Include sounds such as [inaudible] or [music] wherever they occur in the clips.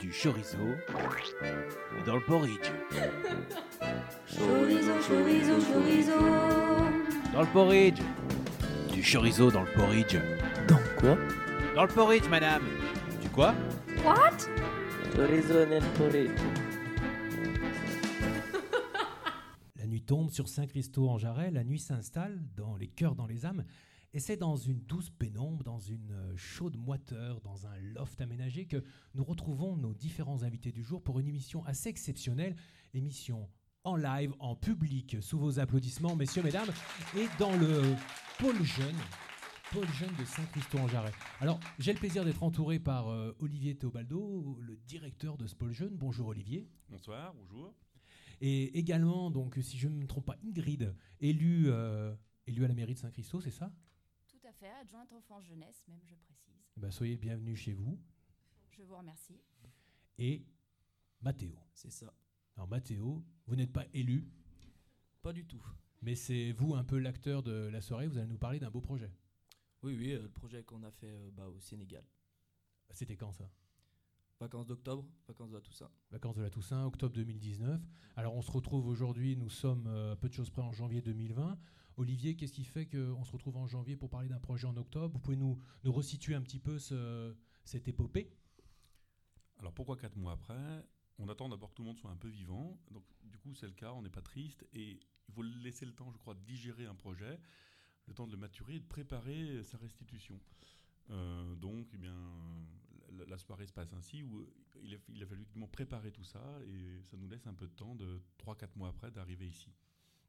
du chorizo dans le porridge. Chorizo, chorizo, chorizo. Dans le porridge. Du chorizo dans le porridge. Dans quoi? Dans le porridge, madame. Du quoi? What? Chorizo nel porridge. La nuit tombe sur Saint-Christo en Jarret, la nuit s'installe dans les cœurs, dans les âmes, et c'est dans une douce pénombre, dans une euh, chaude moiteur, dans un loft aménagé que nous retrouvons nos différents invités du jour pour une émission assez exceptionnelle, émission en live, en public, sous vos applaudissements, messieurs, mesdames, et dans le pôle jeune. Pôle jeune de Saint-Christo en Jarret. Alors, j'ai le plaisir d'être entouré par euh, Olivier Théobaldo, le directeur de ce pôle jeune. Bonjour Olivier. Bonsoir, bonjour. Et également, donc, si je ne me trompe pas, Ingrid, élue, euh, élue à la mairie de Saint-Christo, c'est ça? Fait, adjointe enfance jeunesse, même je précise. Eh ben, Soyez bienvenue chez vous. Je vous remercie. Et Mathéo. C'est ça. Alors Mathéo, vous n'êtes pas élu, Pas du tout. mais c'est vous un peu l'acteur de la soirée. Vous allez nous parler d'un beau projet. Oui, oui, euh, le projet qu'on a fait euh, bah, au Sénégal. C'était quand ça? Vacances d'octobre, vacances de la Toussaint. Vacances de la Toussaint, octobre 2019. Alors on se retrouve aujourd'hui, nous sommes euh, à peu de choses près en janvier 2020. Olivier, qu'est-ce qui fait qu'on se retrouve en janvier pour parler d'un projet en octobre? Vous pouvez nous, nous resituer un petit peu ce- cette épopée Alors pourquoi quatre mois après? On attend d'abord que tout le monde soit un peu vivant. Donc du coup c'est le cas, on n'est pas triste. Et il faut laisser le temps, je crois, de digérer un projet, le temps de le maturer et de préparer sa restitution. Euh, donc eh bien, la, soirée se passe ainsi où il a, il a fallu préparer tout ça et ça nous laisse un peu de temps de 3-4 mois après d'arriver ici.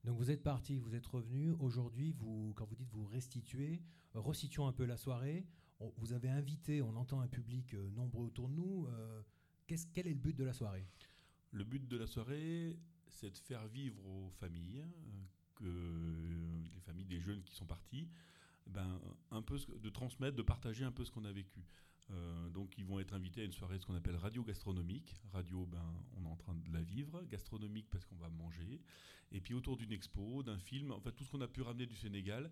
Donc vous êtes parti, vous êtes revenu. Aujourd'hui, quand vous dites vous restituez, euh, resituons un peu la soirée. Vous avez invité, on entend un public euh, nombreux autour de nous. euh, quel est le but de la soirée? Le but de la soirée, c'est de faire vivre aux familles, que les familles des jeunes qui sont partis, ben, un peu de transmettre, de partager un peu ce qu'on a vécu. Euh, donc ils vont être invités à une soirée ce qu'on appelle radio gastronomique. Radio, ben, on est en train de la vivre. Gastronomique parce qu'on va manger. Et puis autour d'une expo, d'un film, enfin tout ce qu'on a pu ramener du Sénégal.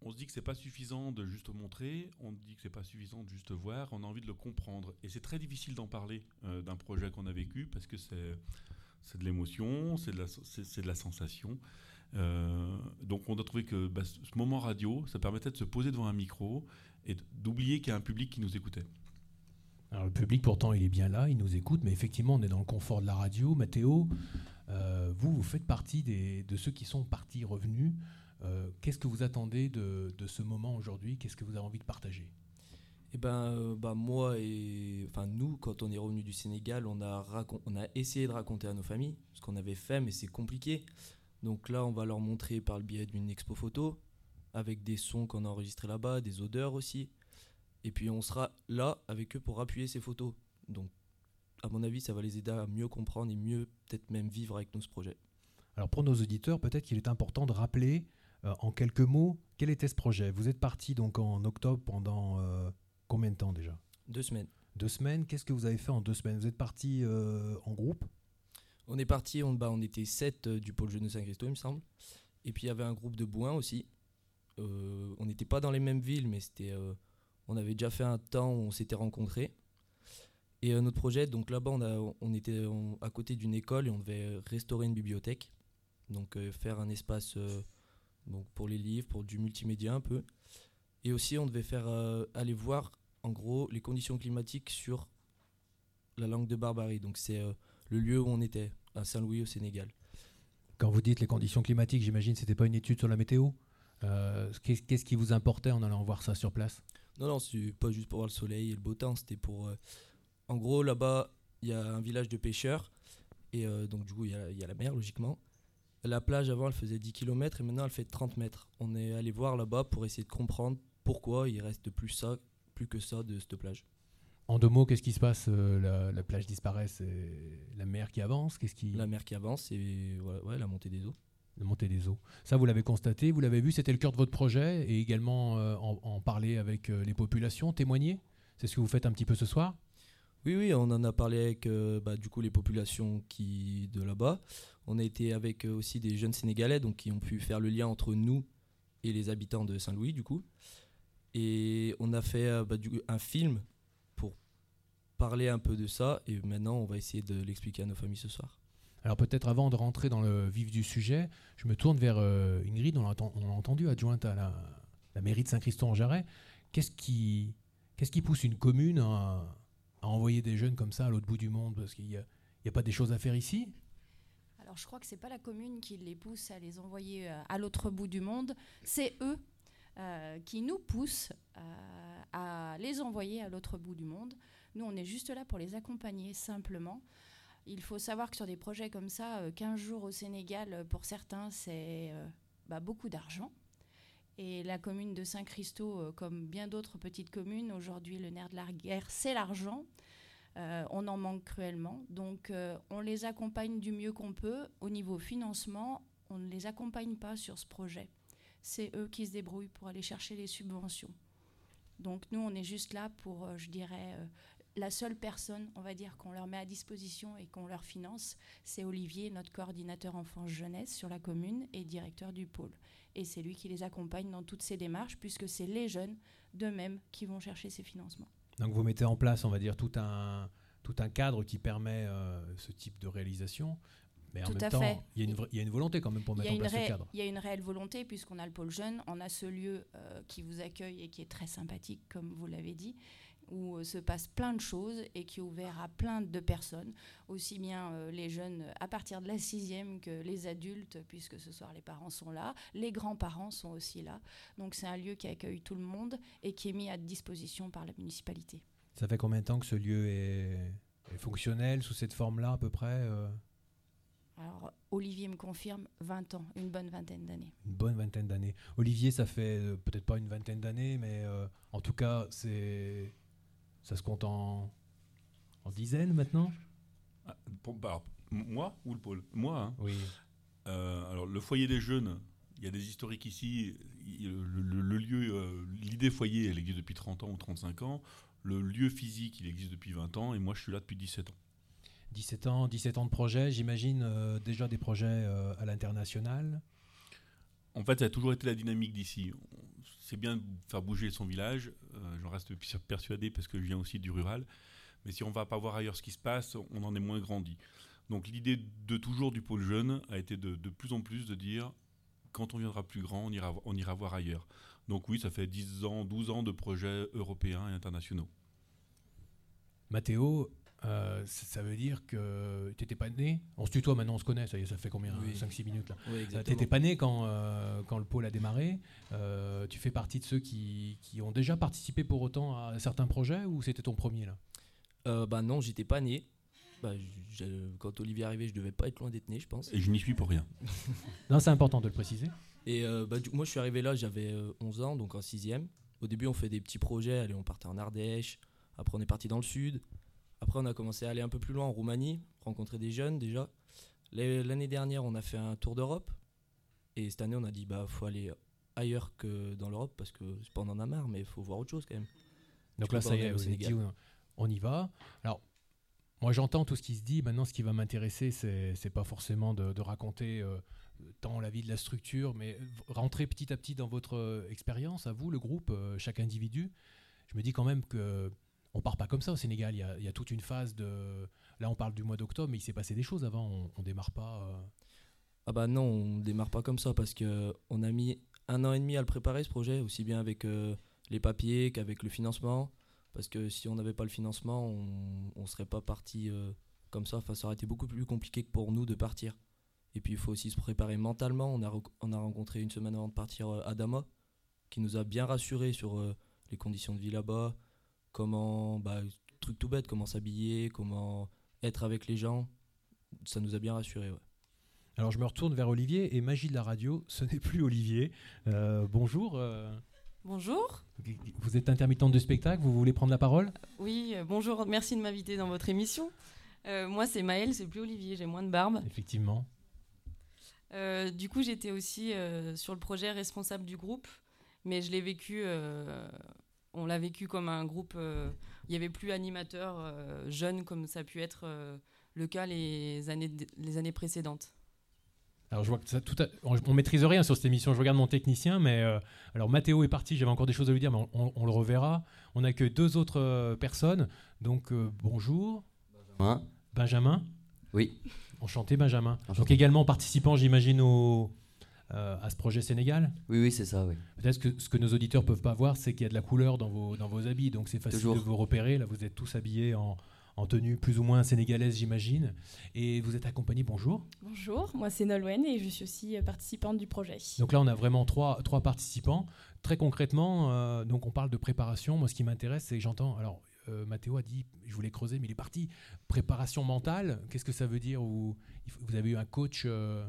On se dit que c'est pas suffisant de juste montrer, on dit que c'est pas suffisant de juste voir, on a envie de le comprendre. Et c'est très difficile d'en parler euh, d'un projet qu'on a vécu parce que c'est de l'émotion, c'est de, de la sensation. Euh, donc on a trouvé que bah, ce moment radio, ça permettait de se poser devant un micro et d'oublier qu'il y a un public qui nous écoutait. Alors le public, pourtant, il est bien là, il nous écoute, mais effectivement, on est dans le confort de la radio. Mathéo, euh, vous, vous faites partie des- de ceux qui sont partis, revenus. Euh, Qu'est-ce que vous attendez de, de ce moment aujourd'hui? Qu'est-ce que vous avez envie de partager? Et ben, euh, bah, moi et enfin nous, quand on est revenu du Sénégal, on a, on a essayé de raconter à nos familles ce qu'on avait fait, mais c'est compliqué. Donc là, on va leur montrer par le biais d'une expo photo, avec des sons qu'on a enregistrés là-bas, des odeurs aussi. Et puis on sera là avec eux pour appuyer ces photos. Donc, à mon avis, ça va les aider à mieux comprendre et mieux peut-être même vivre avec nous ce projet. Alors pour nos auditeurs, peut-être qu'il est important de rappeler euh, en quelques mots quel était ce projet. Vous êtes parti donc en octobre pendant euh, combien de temps déjà? Deux semaines. Deux semaines. Qu'est-ce que vous avez fait en deux semaines? Vous êtes parti euh, en groupe? On est parti, on, bah, on était 7 du pôle jeune de Saint-Christo, il me semble. Et puis il y avait un groupe de Bouin aussi. Euh, on n'était pas dans les mêmes villes, mais c'était, euh, on avait déjà fait un temps où on s'était rencontrés. Et euh, notre projet, donc là-bas, on, était à côté d'une école et on devait restaurer une bibliothèque. Donc euh, faire un espace euh, donc pour les livres, pour du multimédia un peu. Et aussi, on devait faire euh, aller voir en gros les conditions climatiques sur la langue de Barbarie. Donc c'est euh, le lieu où on était, à Saint-Louis au Sénégal. Quand vous dites les conditions climatiques, j'imagine que c'était pas une étude sur la météo. Euh, Qu'est-ce qui vous importait en allant voir ça sur place? Non, non, c'est pas juste pour voir le soleil et le beau temps, c'était pour... euh, En gros, là-bas, il y a un village de pêcheurs, et euh, donc du coup, il y, a- il y a la mer, logiquement. La plage, avant, elle faisait 10 km, et maintenant, elle fait 30 mètres. On est allé voir là-bas pour essayer de comprendre pourquoi il reste plus, ça, plus que ça de cette plage. En deux mots, qu'est-ce qui se passe Euh, la, la plage disparaît, c'est la mer qui avance Qu'est-ce qui La mer qui avance, et ouais, la montée des eaux. la montée des eaux Ça, vous l'avez constaté, vous l'avez vu, c'était le cœur de votre projet et également euh, en, en parler avec euh, les populations, témoigner. C'est ce que vous faites un petit peu ce soir? Oui, oui, on en a parlé avec euh, bah, du coup les populations qui de là-bas. On a été avec euh, aussi des jeunes Sénégalais, donc qui ont pu faire le lien entre nous et les habitants de Saint-Louis, du coup. Et on a fait bah, du un film parlé un peu de ça et maintenant on va essayer de l'expliquer à nos familles ce soir. Alors peut-être avant de rentrer dans le vif du sujet, je me tourne vers euh, Ingrid, on l'a entendu, adjointe à la, la mairie de Saint-Christo-en-Jarret. Qu'est-ce qui, qu'est-ce qui pousse une commune à, à envoyer des jeunes comme ça à l'autre bout du monde? Parce qu'il n'y a, il y a pas des choses à faire ici Alors je crois que c'est pas la commune qui les pousse à les envoyer euh, à l'autre bout du monde, c'est eux euh, qui nous poussent euh, à les envoyer à l'autre bout du monde. Nous, on est juste là pour les accompagner simplement. Il faut savoir que sur des projets comme ça, euh, 15 jours au Sénégal, euh, pour certains, c'est euh, bah, beaucoup d'argent. Et la commune de Saint-Christo, euh, comme bien d'autres petites communes, aujourd'hui, le nerf de la guerre, c'est l'argent. Euh, on en manque cruellement. Donc, euh, on les accompagne du mieux qu'on peut. Au niveau financement, on ne les accompagne pas sur ce projet. C'est eux qui se débrouillent pour aller chercher les subventions. Donc, nous, on est juste là pour, euh, je dirais, euh, la seule personne, on va dire, qu'on leur met à disposition et qu'on leur finance, c'est Olivier, notre coordinateur enfance-jeunesse sur la commune et directeur du pôle. Et c'est lui qui les accompagne dans toutes ces démarches, puisque c'est les jeunes d'eux-mêmes qui vont chercher ces financements. Donc vous mettez en place, on va dire, tout un, tout un cadre qui permet euh, ce type de réalisation. Mais en Tout même à temps, fait. il y, a une vra- il y a une volonté quand même pour mettre en place ce cadre. il y a une réelle volonté, puisqu'on a le pôle jeune, on a ce lieu euh, qui vous accueille et qui est très sympathique, comme vous l'avez dit, où euh, se passent plein de choses et qui est ouvert à plein de personnes, aussi bien euh, les jeunes à partir de la sixième que les adultes, puisque ce soir les parents sont là, les grands-parents sont aussi là. Donc c'est un lieu qui accueille tout le monde et qui est mis à disposition par la municipalité. Ça fait combien de temps que ce lieu est, est fonctionnel sous cette forme-là à peu près euh, Alors Olivier me confirme 20 ans, une bonne vingtaine d'années. Une bonne vingtaine d'années. Olivier, ça fait euh, peut-être pas une vingtaine d'années, mais euh, en tout cas, c'est ça se compte en, en dizaines maintenant? Ah, pour- bah, alors, moi ou le pôle? Moi. hein. Oui. Euh, alors, le foyer des jeunes, il y a des historiques ici. Il- Le, le- le lieu, euh, l'idée foyer, elle existe depuis 30 ans ou 35 ans. Le lieu physique, il existe depuis 20 ans. Et moi, je suis là depuis 17 ans. 17 ans, 17 ans de projet, j'imagine euh, déjà des projets à l'international? En fait, ça a toujours été la dynamique d'ici. C'est bien de faire bouger son village, euh, j'en reste persuadé parce que je viens aussi du rural. Mais si on va pas voir ailleurs ce qui se passe, on en est moins grandi. Donc l'idée de toujours du pôle jeune a été de, de plus en plus de dire, quand on viendra plus grand, on ira, on ira voir ailleurs. Donc oui, ça fait 10 ans, 12 ans de projets européens et internationaux. Mathéo, euh, ça veut dire que tu n'étais pas né On se tutoie maintenant, on se connaît, ça y est, ça fait combien Oui. 5-6 minutes là? Oui, Tu n'étais pas né quand, euh, quand le pôle a démarré. Euh, tu fais partie de ceux qui, qui ont déjà participé pour autant à certains projets ou c'était ton premier là? Euh, bah non, j'étais pas né. Bah, quand Olivier est arrivé, je devais pas être loin d'être né, je pense. Et je n'y suis pour rien. [laughs] Non, c'est important de le préciser. Et euh, bah, du- moi, je suis arrivé là, j'avais euh, 11 ans, donc en 6ème. Au début, on fait des petits projets. Allez, on partait en Ardèche. Après, on est parti dans le sud. Après, on a commencé à aller un peu plus loin en Roumanie, rencontrer des jeunes déjà. L'année dernière, on a fait un tour d'Europe. Et cette année, on a dit, bah, faut aller ailleurs que dans l'Europe parce que c'est pas on en a marre, mais il faut voir autre chose quand même. Donc là, ça y est, vous avez dit, on y va. Alors, moi, j'entends tout ce qui se dit. Maintenant, ce qui va m'intéresser, c'est pas forcément de, de raconter euh, tant la vie de la structure, mais rentrer petit à petit dans votre euh, expérience, à vous, le groupe, euh, chaque individu. Je me dis quand même que on part pas comme ça au Sénégal. Il y a, toute une phase de. Là, on parle du mois d'octobre, mais il s'est passé des choses avant. On, on démarre pas. euh, Ah bah non, on démarre pas comme ça parce que on a mis un an et demi à le préparer ce projet, aussi bien avec euh, les papiers qu'avec le financement. Parce que si on n'avait pas le financement, on, on serait pas parti euh, comme ça. Enfin, ça aurait été beaucoup plus compliqué que pour nous de partir. Et puis il faut aussi se préparer mentalement. On a, on a rencontré une semaine avant de partir Adama, qui nous a bien rassuré sur les conditions de vie là-bas, comment, bah, truc tout bête, comment s'habiller, comment être avec les gens. Ça nous a bien rassuré. Ouais. Alors, je me retourne vers Olivier et magie de la radio, ce n'est plus Olivier. Euh, bonjour. euh, Bonjour. vous êtes intermittente de spectacle. Vous voulez prendre la parole? Oui, euh, bonjour. Merci de m'inviter dans votre émission. Euh, moi, c'est Maëlle, c'est plus Olivier, j'ai moins de barbe. Effectivement. Euh, du coup, j'étais aussi euh, sur le projet responsable du groupe, mais je l'ai vécu, euh, on l'a vécu comme un groupe, euh, il n'y avait plus animateurs euh, jeunes comme ça a pu être euh, le cas les années, les années précédentes. Alors je vois que ça, tout a- on, on maîtrise rien sur cette émission. Je regarde mon technicien, mais euh, alors Mathéo est parti. J'avais encore des choses à lui dire, mais on, on- on le reverra. On n'a que deux autres euh, personnes. Donc euh, bonjour, Hein Benjamin. Oui. Enchanté, Benjamin. Enchanté. Donc également participant, j'imagine, au, euh, à ce projet Sénégal. Oui, oui, c'est ça, oui. Peut-être que ce que nos auditeurs peuvent pas voir, c'est qu'il y a de la couleur dans vos, dans vos habits, donc c'est facile Toujours. de vous repérer. Là, vous êtes tous habillés en, en tenue plus ou moins sénégalaise, j'imagine. Et vous êtes accompagnés, bonjour. Bonjour, moi c'est Nolwenn et je suis aussi euh, participante du projet. Donc là, on a vraiment trois, trois participants. Très concrètement, euh, donc on parle de préparation. Moi, ce qui m'intéresse, c'est que j'entends. Alors, euh, Mathéo a dit, je voulais creuser, mais il est parti. Préparation mentale, qu'est-ce que ça veut dire? Ou Vous avez eu un coach euh,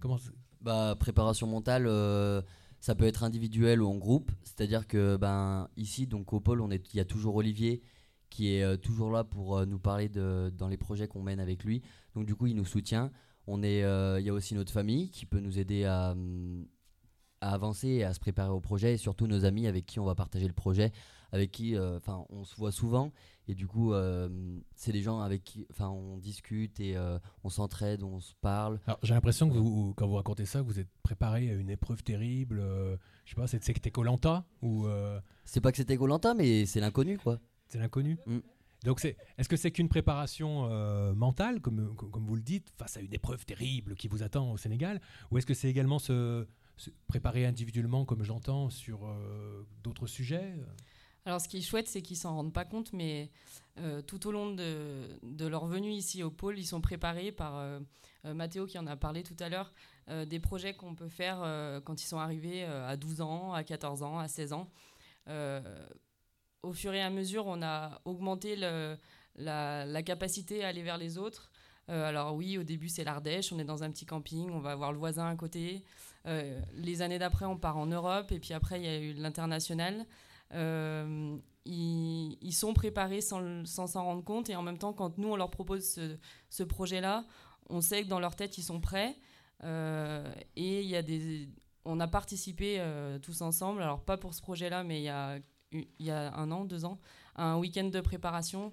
Comment Bah, préparation mentale, euh, ça peut être individuel ou en groupe. C'est-à-dire que ben, ici, donc au pôle, il y a toujours Olivier qui est euh, toujours là pour euh, nous parler dans les projets qu'on mène avec lui. Donc du coup, il nous soutient. Il y a aussi notre famille qui peut nous aider à avancer et à se préparer au projet. Et surtout nos amis avec qui on va partager le projet, avec qui euh, enfin, on se voit souvent. Et du coup, euh, c'est des gens avec qui enfin, on discute et euh, on s'entraide, on se parle. J'ai l'impression que vous, quand vous racontez ça, que vous êtes préparé à une épreuve terrible. je sais pas, c'est- c'était Colanta ou C'est pas que c'était Colanta, mais c'est l'inconnu, quoi. c'est l'inconnu Mm. Donc, c'est, est-ce que c'est qu'une préparation euh, mentale, comme, comme comme vous le dites, face à une épreuve terrible qui vous attend au Sénégal Ou est-ce que c'est également se, se préparer individuellement, comme j'entends, sur euh, d'autres sujets? Alors, ce qui est chouette, c'est qu'ils s'en rendent pas compte, mais euh, tout au long de, leur venue ici au pôle, ils sont préparés par euh, euh, Mathéo qui en a parlé tout à l'heure, des projets qu'on peut faire quand ils sont arrivés à 12 ans, à 14 ans, à 16 ans. Au fur et à mesure, on a augmenté la, la capacité à aller vers les autres. Alors oui, au début c'est l'Ardèche, on est dans un petit camping, on va voir le voisin à côté. Les années d'après, on part en Europe, et puis après, il y a eu l'international. Euh, ils, sont préparés sans s'en rendre compte, et en même temps, quand nous, on leur propose ce, projet-là, on sait que dans leur tête, ils sont prêts. Euh, et y a des, on a participé euh, tous ensemble, alors pas pour ce projet-là, mais il y a, y a un an, deux ans, à un week-end de préparation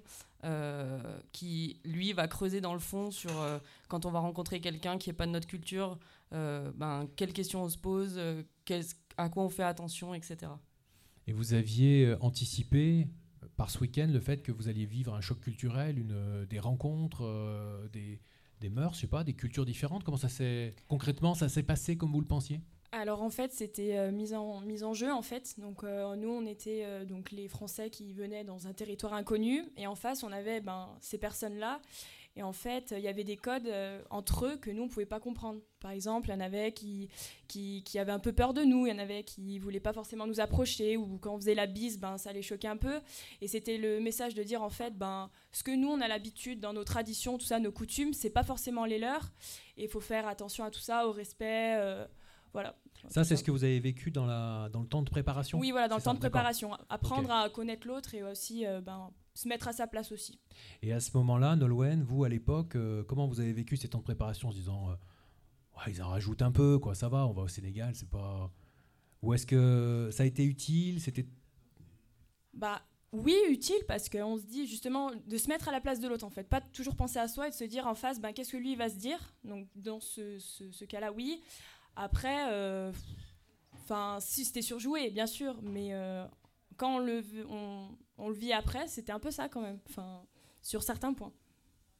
qui, lui, va creuser dans le fond sur quand on va rencontrer quelqu'un qui n'est pas de notre culture, ben, quelles questions on se pose, à quoi on fait attention, etc. Et vous aviez euh, anticipé euh, par ce week-end le fait que vous alliez vivre un choc culturel, euh, des rencontres, des, mœurs, je sais pas, des cultures différentes. Comment ça s'est concrètement ça s'est passé comme vous le pensiez? Alors en fait c'était euh, mise, en, mise en jeu en fait. Donc nous on était donc les Français qui venaient dans un territoire inconnu et en face on avait ben, ces personnes-là. Et en fait, il y avait des codes euh, entre eux que nous, on ne pouvait pas comprendre. Par exemple, il y en avait qui, qui, qui avaient un peu peur de nous, il y en avait qui voulaient pas forcément nous approcher, ou quand on faisait la bise, ben, ça les choquait un peu. Et c'était le message de dire, en fait, ben, ce que nous, on a l'habitude dans nos traditions, tout ça, nos coutumes, c'est pas forcément les leurs. Et il faut faire attention à tout ça, au respect. euh, voilà. Ça, c'est ce que vous avez vécu dans, la, dans le temps de préparation Oui, voilà, dans le ça, temps de préparation. Apprendre à connaître l'autre et aussi euh, ben, se mettre à sa place aussi. Et à ce moment-là, Nolwenn, vous, à l'époque, euh, comment vous avez vécu ces temps de préparation en se disant, euh, ouais, ils en rajoutent un peu, quoi, ça va, on va au Sénégal, c'est pas... Ou est-ce que ça a été utile C'était Bah oui, utile parce qu'on se dit justement de se mettre à la place de l'autre en fait, pas toujours penser à soi et de se dire en face, ben, qu'est-ce que lui il va se dire? Donc dans ce, ce- ce cas-là, oui. Après, euh, si c'était surjoué, bien sûr, mais quand on le, on, on le vit après, c'était un peu ça quand même. Enfin, sur certains points.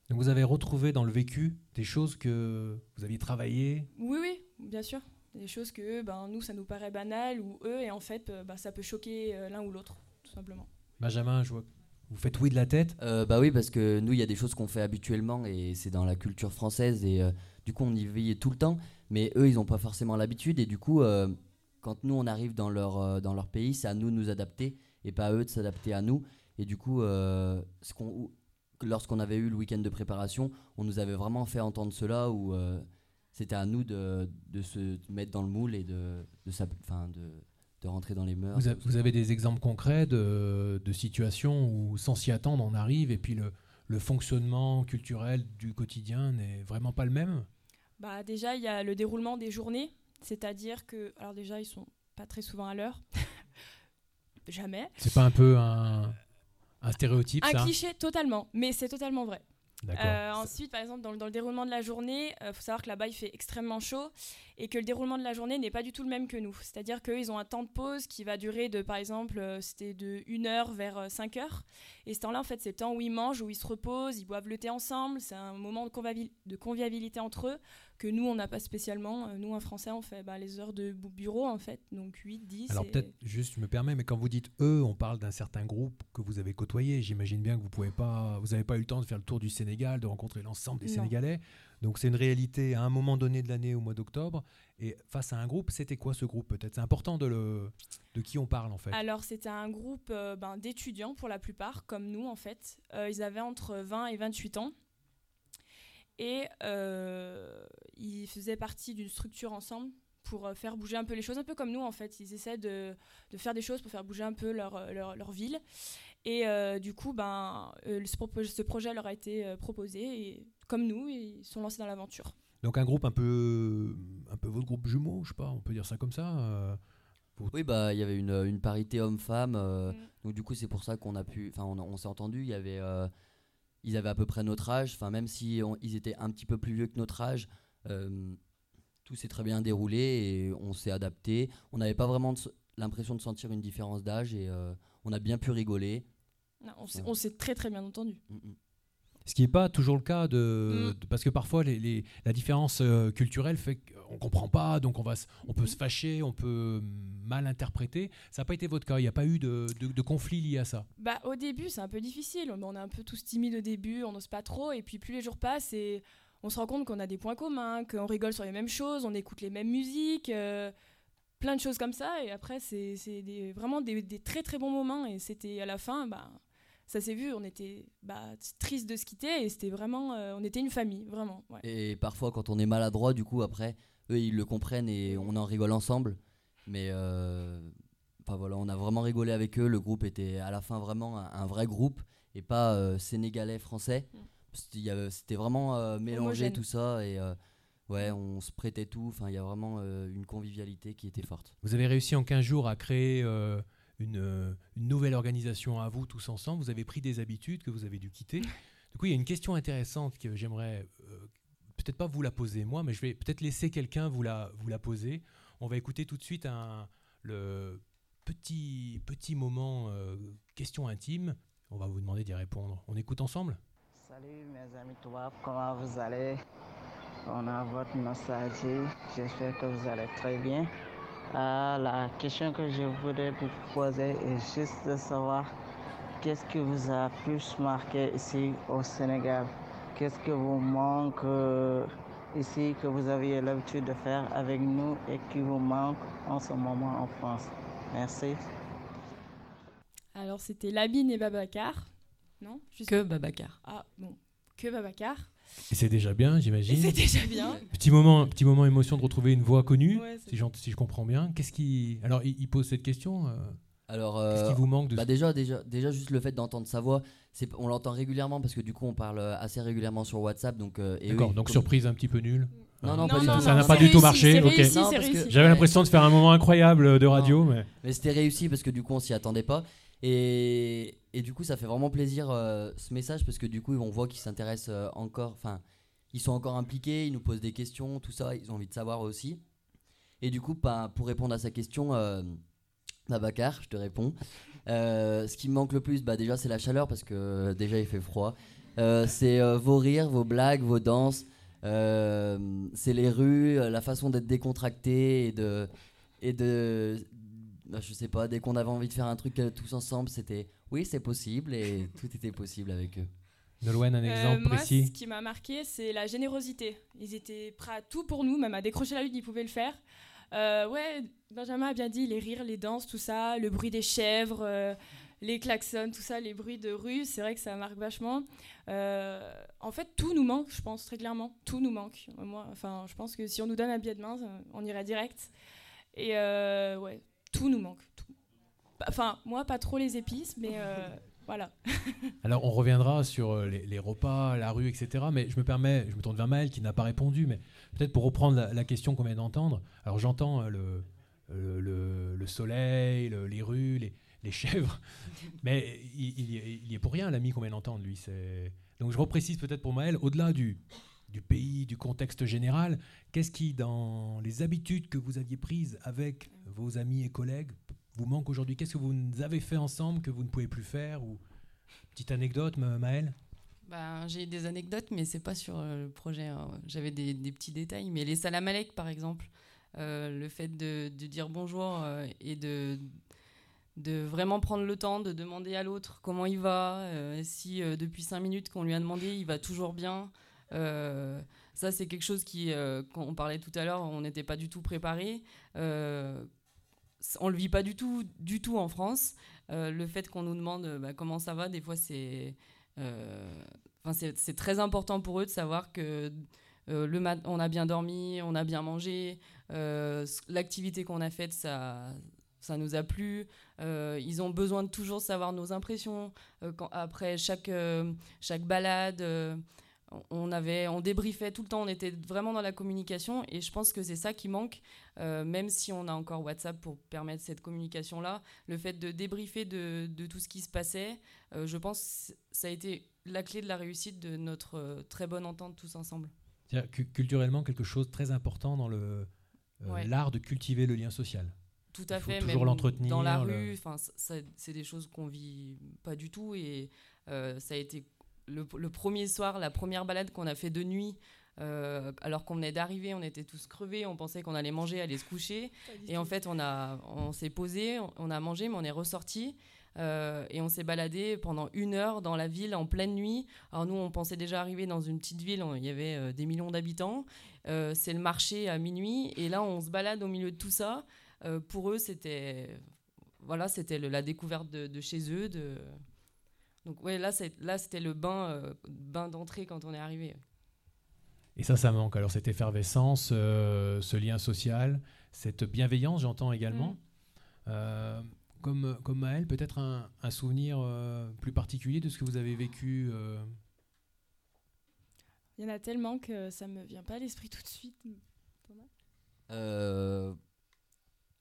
Donc vous avez retrouvé dans le vécu des choses que vous aviez travaillées Oui, oui, bien sûr. Des choses que ben, nous, ça nous paraît banal ou eux, et en fait, euh, ben, ça peut choquer euh, l'un ou l'autre, tout simplement. Benjamin, je vois que vous faites oui de la tête. Euh, bah oui, parce que nous, il y a des choses qu'on fait habituellement et c'est dans la culture française et euh, du coup, on y veille tout le temps. Mais eux, ils n'ont pas forcément l'habitude et du coup, euh, quand nous, on arrive dans leur, euh, dans leur pays, c'est à nous de nous adapter et pas à eux de s'adapter à nous. Et du coup, euh, ce qu'on- lorsqu'on avait eu le week-end de préparation, on nous avait vraiment fait entendre cela où euh, c'était à nous de, de se mettre dans le moule et de, de, de, de rentrer dans les mœurs. Vous, a- vous avez des exemples concrets de, de situations où, sans s'y attendre, on arrive et puis le, le fonctionnement culturel du quotidien n'est vraiment pas le même? Bah, déjà, il y a le déroulement des journées, c'est-à-dire que, alors déjà, ils sont pas très souvent à l'heure. Jamais. C'est pas un peu un, un stéréotype, Un ça? cliché, totalement, mais c'est totalement vrai. Euh, ensuite, par exemple, dans, le- dans le déroulement de la journée, il faut savoir que là-bas, il fait extrêmement chaud et que le déroulement de la journée n'est pas du tout le même que nous. C'est-à-dire qu'ils ont un temps de pause qui va durer de, par exemple, euh, c'était de 1 heure vers euh, 5 heures. Et ce temps-là, en fait, c'est le temps où ils mangent, où ils se reposent, ils boivent le thé ensemble. C'est un moment de, convivi- de convivialité entre eux que nous, on n'a pas spécialement. Euh, Nous, en français, on fait bah, les heures de bureau, en fait. Donc 8, 10. Alors et- peut-être, juste, je me permets, mais quand vous dites eux, on parle d'un certain groupe que vous avez côtoyé. J'imagine bien que vous pouvez pas, vous n'avez pas eu le temps de faire le tour du Sénégal, de rencontrer l'ensemble des Non. Sénégalais. Donc c'est une réalité à un moment donné de l'année, au mois d'octobre. Et face à un groupe, c'était quoi ce groupe Peut-être? C'est important de le, de qui on parle en fait. Alors, c'était un groupe euh, ben, d'étudiants pour la plupart, comme nous en fait. Euh, ils avaient entre 20 et 28 ans. Et euh, ils faisaient partie d'une structure ensemble pour faire bouger un peu les choses, un peu comme nous en fait. Ils essaient de, de faire des choses pour faire bouger un peu leur, leur, leur ville. Et euh, du coup, ben, euh, ce, projet leur a été euh, proposé. Et comme nous, ils sont lancés dans l'aventure. Donc un groupe un peu, un peu votre groupe jumeau, je sais pas, on peut dire ça comme ça. euh, Oui, bah il y avait une, une parité homme-femme. euh, Mm. Donc du coup, c'est pour ça qu'on a pu, enfin, on, on s'est entendu. Il y avait, euh, ils avaient à peu près notre âge. Enfin, même si on- ils étaient un petit peu plus vieux que notre âge, euh, tout s'est très bien déroulé et on s'est adapté. On n'avait pas vraiment l'impression de sentir une différence d'âge et euh, on a bien pu rigoler. Non, on s'est- Ouais. on s'est très très bien entendu. Mm, mm. Ce qui n'est pas toujours le cas de, Mm. de- parce que parfois les, les- la différence euh, culturelle fait qu'on comprend pas, donc on va, on peut se fâcher, on peut mal interpréter. Ça n'a pas été votre cas. Il n'y a pas eu de, de, de conflit lié à ça? Bah, au début, c'est un peu difficile. On on est un peu tous timides au début, on n'ose pas trop. Et puis, plus les jours passent, et on se rend compte qu'on a des points communs, qu'on rigole sur les mêmes choses, on écoute les mêmes musiques, euh, plein de choses comme ça. Et après, c'est c'est des- vraiment des, des très très bons moments. Et c'était à la fin, bah, ça s'est vu, on était bah, triste de se quitter. Et c'était vraiment, euh, on était une famille, vraiment. ouais. Et parfois, quand on est maladroit, du coup, après, eux, ils le comprennent et on en rigole ensemble. Mais euh, enfin, voilà, on a vraiment rigolé avec eux. Le groupe était à la fin vraiment un, un vrai groupe et pas euh, sénégalais, français. Mm. C'était il y avait- C'était vraiment euh, mélangé Homogène. tout ça et euh, ouais, on se prêtait tout. Enfin, il y a vraiment euh, une convivialité qui était forte. Vous avez réussi en 15 jours à créer euh, une, euh, une nouvelle organisation à vous tous ensemble. Vous avez pris des habitudes que vous avez dû quitter. Du coup, il y a une question intéressante que j'aimerais euh, peut-être pas vous la poser moi, mais je vais peut-être laisser quelqu'un vous la, poser. On va écouter tout de suite un, le petit, petit moment euh, question intime. On va vous demander d'y répondre. On écoute ensemble Salut mes amis touaves, comment vous allez? On a votre nostalgie, j'espère que vous allez très bien. Euh, la question que je voudrais vous poser est juste de savoir qu'est-ce qui vous a plus marqué ici au Sénégal? Qu'est-ce que vous manque euh, ici que vous aviez l'habitude de faire avec nous et qui vous manque en ce moment en France? Merci. Alors, c'était Labine et Babacar. Non? Juste- Que Babacar. Ah, bon. Que Babacar. Et c'est déjà bien, Et j'imagine. c'est déjà bien. Petit moment, petit moment émotion de retrouver une voix connue, Ouais, si, si je comprends bien. Qu'est-ce qui Alors, il, il pose cette question. euh, Alors, Qu'est-ce euh, qui vous manque de Bah déjà, déjà, déjà juste le fait d'entendre sa voix, c'est, on l'entend régulièrement parce que du coup on parle euh, assez régulièrement sur WhatsApp. Donc, euh, et D'accord, oui, donc comme- surprise un petit peu nulle. Non, non, pas du tout. Ça n'a pas du tout marché, c'est ok. réussi, Non, c'est parce que réussi. J'avais l'impression de faire un moment incroyable de radio, mais Mais c'était réussi parce que du coup on s'y attendait pas. Et, et du coup ça fait vraiment plaisir euh, ce message parce que du coup on voit qu'ils s'intéressent euh, encore, enfin ils sont encore impliqués, ils nous posent des questions, tout ça, ils ont envie de savoir aussi. Et du coup bah, pour répondre à sa question, euh, Babacar, je te réponds. Euh, ce qui me manque le plus, bah, déjà c'est la chaleur parce que déjà il fait froid. C'est vos rires, vos blagues, vos danses. C'est les rues, la façon d'être décontracté et de et de bah, je sais pas dès qu'on avait envie de faire un truc tous ensemble c'était oui c'est possible et [laughs] tout était possible avec eux Nolwenn, un Euh, exemple moi, précis ce qui m'a marqué, c'est la générosité. Ils étaient prêts à tout pour nous, même à décrocher la lune, ils pouvaient le faire. Euh, ouais, Benjamin a bien dit les rires, les danses, tout ça, le bruit des chèvres, euh, les klaxons, tout ça, les bruits de rue, c'est vrai que ça marque vachement. Euh, en fait, tout nous manque, je pense, très clairement. Tout nous manque. Euh, Moi, enfin, je pense que si on nous donne un billet de main, euh, on irait direct. Et euh, ouais, tout nous manque. tout. Enfin, moi, pas trop les épices, mais euh, [laughs] voilà. Alors, on reviendra sur euh, les, les repas, la rue, etc. Mais je me permets, je me tourne vers Maël qui n'a pas répondu, mais peut-être pour reprendre la, la question qu'on vient d'entendre. Alors, j'entends euh, le, le, le- le soleil, le- les rues, les, les chèvres. [laughs] Mais il, il y est- il y est pour rien, l'ami qu'on vient d'entendre, lui. c'est- Donc je reprécise peut-être pour Maël, au-delà du, du pays, du contexte général, qu'est-ce qui, dans les habitudes que vous aviez prises avec vos amis et collègues, vous manque aujourd'hui? Qu'est-ce que vous avez fait ensemble que vous ne pouvez plus faire. Petite anecdote, Ma- Maël Ben, j'ai des anecdotes, mais c'est pas sur euh, le projet. hein. J'avais des, petits détails, mais les salamalek, par exemple, euh, le fait de, dire bonjour euh, et de, vraiment prendre le temps de demander à l'autre comment il va, si depuis cinq minutes qu'on lui a demandé, il va toujours bien. Ça, c'est quelque chose qui, quand on parlait tout à l'heure, on n'était pas du tout préparé. On le vit pas du tout, du tout en France. Euh, le fait qu'on nous demande euh, bah, comment ça va, des fois, c'est euh, c'est c'est très important pour eux de savoir que le mat on a bien dormi, on a bien mangé, l'activité qu'on a faite, ça, ça nous a plu. Ils ont besoin de toujours savoir nos impressions. Après chaque, chaque balade, on, avait, on débriefait tout le temps, on était vraiment dans la communication et je pense que c'est ça qui manque, euh, même si on a encore WhatsApp pour permettre cette communication-là. Le fait de débriefer de, de tout ce qui se passait, euh, je pense que ça a été la clé de la réussite de notre euh, très bonne entente tous ensemble. C'est-à-dire cu- culturellement quelque chose de très important dans le Ouais. l'art de cultiver le lien social. Tout à Il faut fait, toujours l'entretenir, dans la le- rue, enfin, c'est des choses qu'on vit pas du tout et ça a été le, le premier soir, la première balade qu'on a fait de nuit. euh, alors qu'on venait d'arriver, on était tous crevés, on pensait qu'on allait manger, aller se coucher. Et en fait, on, a, on s'est posé, on, a mangé, mais on est ressorti. euh, et on s'est baladé pendant une heure dans la ville en pleine nuit. Alors nous, on pensait déjà arriver dans une petite ville, il y avait euh, des millions d'habitants. C'est le marché à minuit. Et là, on se balade au milieu de tout ça. Pour eux, c'était voilà, c'était la découverte de, de chez eux. De... Donc ouais, là, c'est, là, c'était le bain, euh, bain d'entrée quand on est arrivé. Et ça, ça manque. Alors cette effervescence, euh, ce lien social, cette bienveillance, j'entends également. Mm. Euh, comme, comme Maël, peut-être un, un souvenir euh, plus particulier de ce que vous avez vécu euh, Il y en a tellement que ça me vient pas à l'esprit tout de suite. Thomas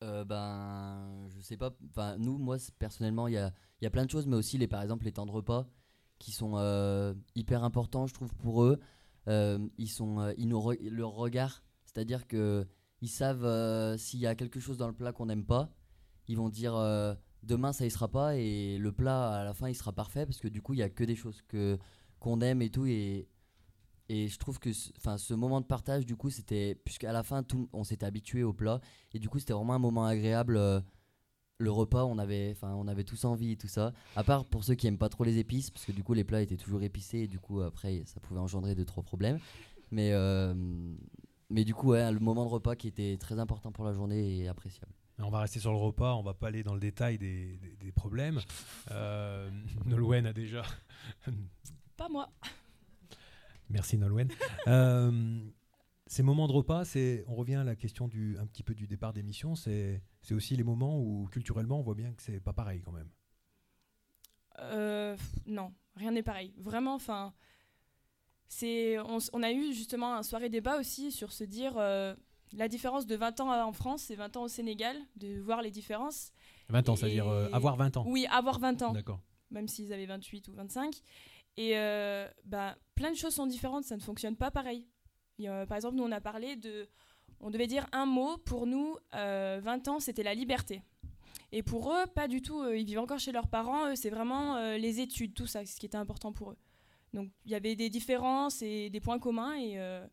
Euh, ben, je sais pas. Enfin, nous, moi, personnellement, il y a, y a plein de choses, mais aussi, les, par exemple, les temps de repas qui sont euh, hyper importants, je trouve, pour eux. Euh, ils sont, euh, ils nous leur regard, c'est-à-dire que ils savent s'il y a quelque chose dans le plat qu'on n'aime pas, ils vont dire demain ça y sera pas et le plat à la fin il sera parfait parce que du coup il y a que des choses que qu'on aime et tout et et je trouve que ce- enfin ce moment de partage du coup c'était puisqu'à la fin tout, on s'était habitué au plat et du coup c'était vraiment un moment agréable euh, le repas on avait enfin on avait tous envie et tout ça à part pour ceux qui aiment pas trop les épices parce que du coup les plats étaient toujours épicés et du coup après ça pouvait engendrer deux trois problèmes mais euh, mais du coup ouais, le moment de repas qui était très important pour la journée et appréciable On va rester sur le repas, on va pas aller dans le détail des, des- des problèmes. Euh, Nolwenn a déjà. Pas moi. Merci Nolwenn. [laughs] Euh, ces moments de repas, c'est, on revient à la question du, un petit peu du départ d'émission. C'est, c'est aussi les moments où culturellement on voit bien que c'est pas pareil quand même. Euh, non, rien n'est pareil. Vraiment, enfin, c'est, on, a eu justement un soirée débat aussi sur se dire euh, la différence de 20 ans en France et 20 ans au Sénégal, de voir les différences. 20 ans, c'est-à-dire euh, avoir 20 ans. Oui, avoir 20 ans, D'accord. même s'ils avaient 28 ou 25. Et euh, bah, plein de choses sont différentes, ça ne fonctionne pas pareil. Par exemple, nous, on a parlé de. On devait dire un mot. Pour nous, euh, 20 ans, c'était la liberté. Et pour eux, pas du tout. euh, Ils vivent encore chez leurs parents. C'est vraiment euh, les études, tout ça, ce qui était important pour eux. Donc, il y avait des différences et des points communs. Et, euh,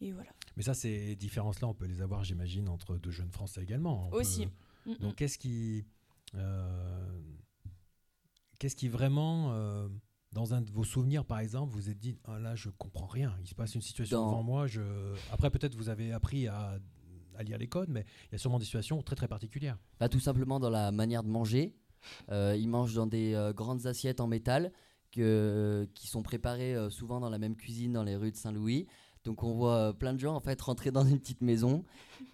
et voilà. Mais ça, ces différences-là, on peut les avoir, j'imagine, entre deux jeunes Français également. On Aussi. Mm, mm. Donc, qu'est-ce qui, qu'est-ce qui vraiment, dans un de vos souvenirs, par exemple, vous êtes dit, ah, là, je comprends rien. Il se passe une situation Dans- devant moi. Je... Après, peut-être vous avez appris à, à lire les codes, mais il y a sûrement des situations très très particulières. Bah, tout simplement dans la manière de manger. Euh, ils mangent dans des euh, grandes assiettes en métal que, qui sont préparées euh, souvent dans la même cuisine dans les rues de Saint-Louis. Donc on voit plein de gens en fait rentrer dans une petite maison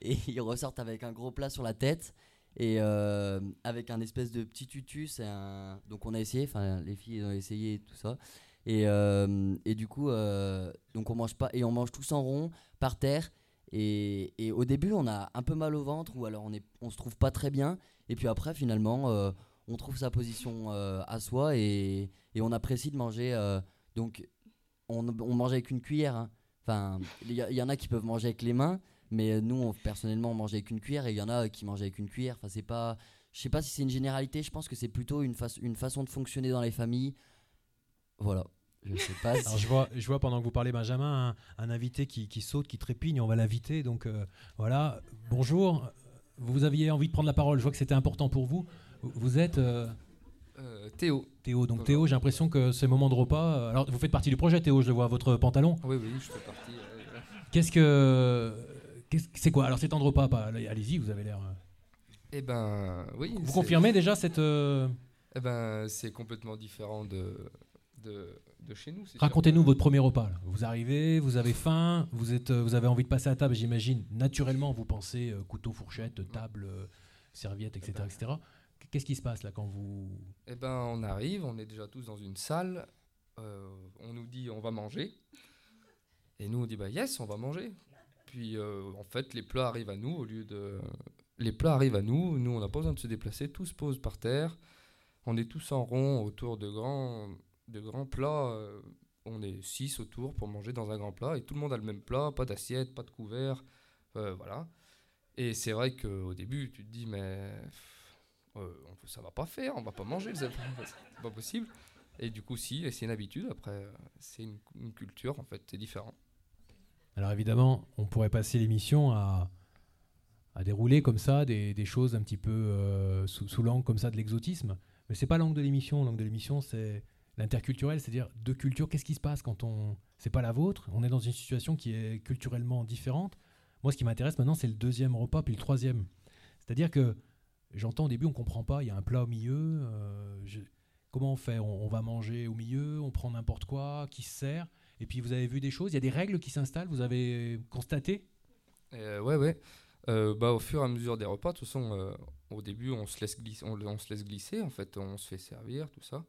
et [laughs] ils ressortent avec un gros plat sur la tête et euh, avec un espèce de petit tutu. C'est un... Donc on a essayé, enfin les filles ont essayé tout ça. Et, euh, et du coup, euh, donc on mange pas et on mange tous en rond par terre. Et, et au début, on a un peu mal au ventre ou alors on, est, on se trouve pas très bien. Et puis après, finalement, on trouve sa position à soi et, et on apprécie de manger. donc, on, mange avec une cuillère. hein. Enfin, il y en a qui peuvent manger avec les mains, mais nous, on- personnellement, on mange avec une cuillère et il y en a qui mangent avec une cuillère. Enfin, c'est pas. Je sais pas si c'est une généralité. Je pense que c'est plutôt une, façon une façon de fonctionner dans les familles. Voilà. Je sais pas. si- Alors, je, vois, je vois pendant que vous parlez, Benjamin, un, un invité qui, qui saute, qui trépigne. On va l'inviter. Donc euh, voilà. Bonjour. Vous aviez envie de prendre la parole. Je vois que c'était important pour vous. Vous- êtes euh, Euh, Théo. Théo. Donc. Théo, j'ai l'impression que ces moments de repas. euh, alors vous faites partie du projet, Théo. Je le vois à votre pantalon. Oui, oui, je fais partie. euh, Qu'est-ce que c'est quoi? Alors ces temps de repas, pas- allez-y. Vous avez l'air. euh, Eh ben, oui. Vous c'est- confirmez déjà cette. euh, Eh ben, c'est complètement différent de, de, de chez nous. c'est. Racontez-nous votre premier repas. là. Vous arrivez, vous avez faim, vous, êtes, euh, vous avez envie de passer à table, j'imagine. Naturellement, vous pensez euh, couteau, fourchette, table, euh, serviette, etc., etc. Qu'est-ce qui se passe là quand vous... Eh ben, on arrive, on est déjà tous dans une salle. euh, on nous dit on va manger. Et nous, on dit bah yes, on va manger. Puis euh, en fait, les plats arrivent à nous au lieu de. Les plats arrivent à nous. Nous, on n'a pas besoin de se déplacer. Tout se pose par terre. On est tous en rond autour de grands, de grands plats. euh, on est six autour pour manger dans un grand plat. Et tout le monde a le même plat, pas d'assiette, pas de couvert. euh, voilà. Et c'est vrai qu'au début, tu te dis, mais euh, ça va pas faire, on va pas manger, c'est pas, possible. Et du coup, si, c'est une habitude, après, c'est une, une culture, en fait, c'est différent. Alors évidemment, on pourrait passer l'émission à, dérouler comme ça des, choses un petit peu euh, sous, l'angle comme ça de l'exotisme. Mais c'est pas l'angle de l'émission. L'angle de l'émission, c'est l'interculturel, c'est-à-dire deux cultures. Qu'est-ce qui se passe quand on... C'est pas la vôtre, on est dans une situation qui est culturellement différente. Moi, ce qui m'intéresse maintenant, c'est le deuxième repas, puis le troisième. C'est-à-dire que j'entends au début, on comprend pas, il y a un plat au milieu. euh, Comment on fait? On, on va manger au milieu, on prend n'importe quoi, qui se sert. Et puis vous avez vu des choses, il y a des règles qui s'installent, vous avez constaté? Euh, ouais, ouais. Euh, bah, au fur et à mesure des repas, de toute façon, euh, au début, on se, laisse glisser, on, on se laisse glisser, en fait, on se fait servir, tout ça.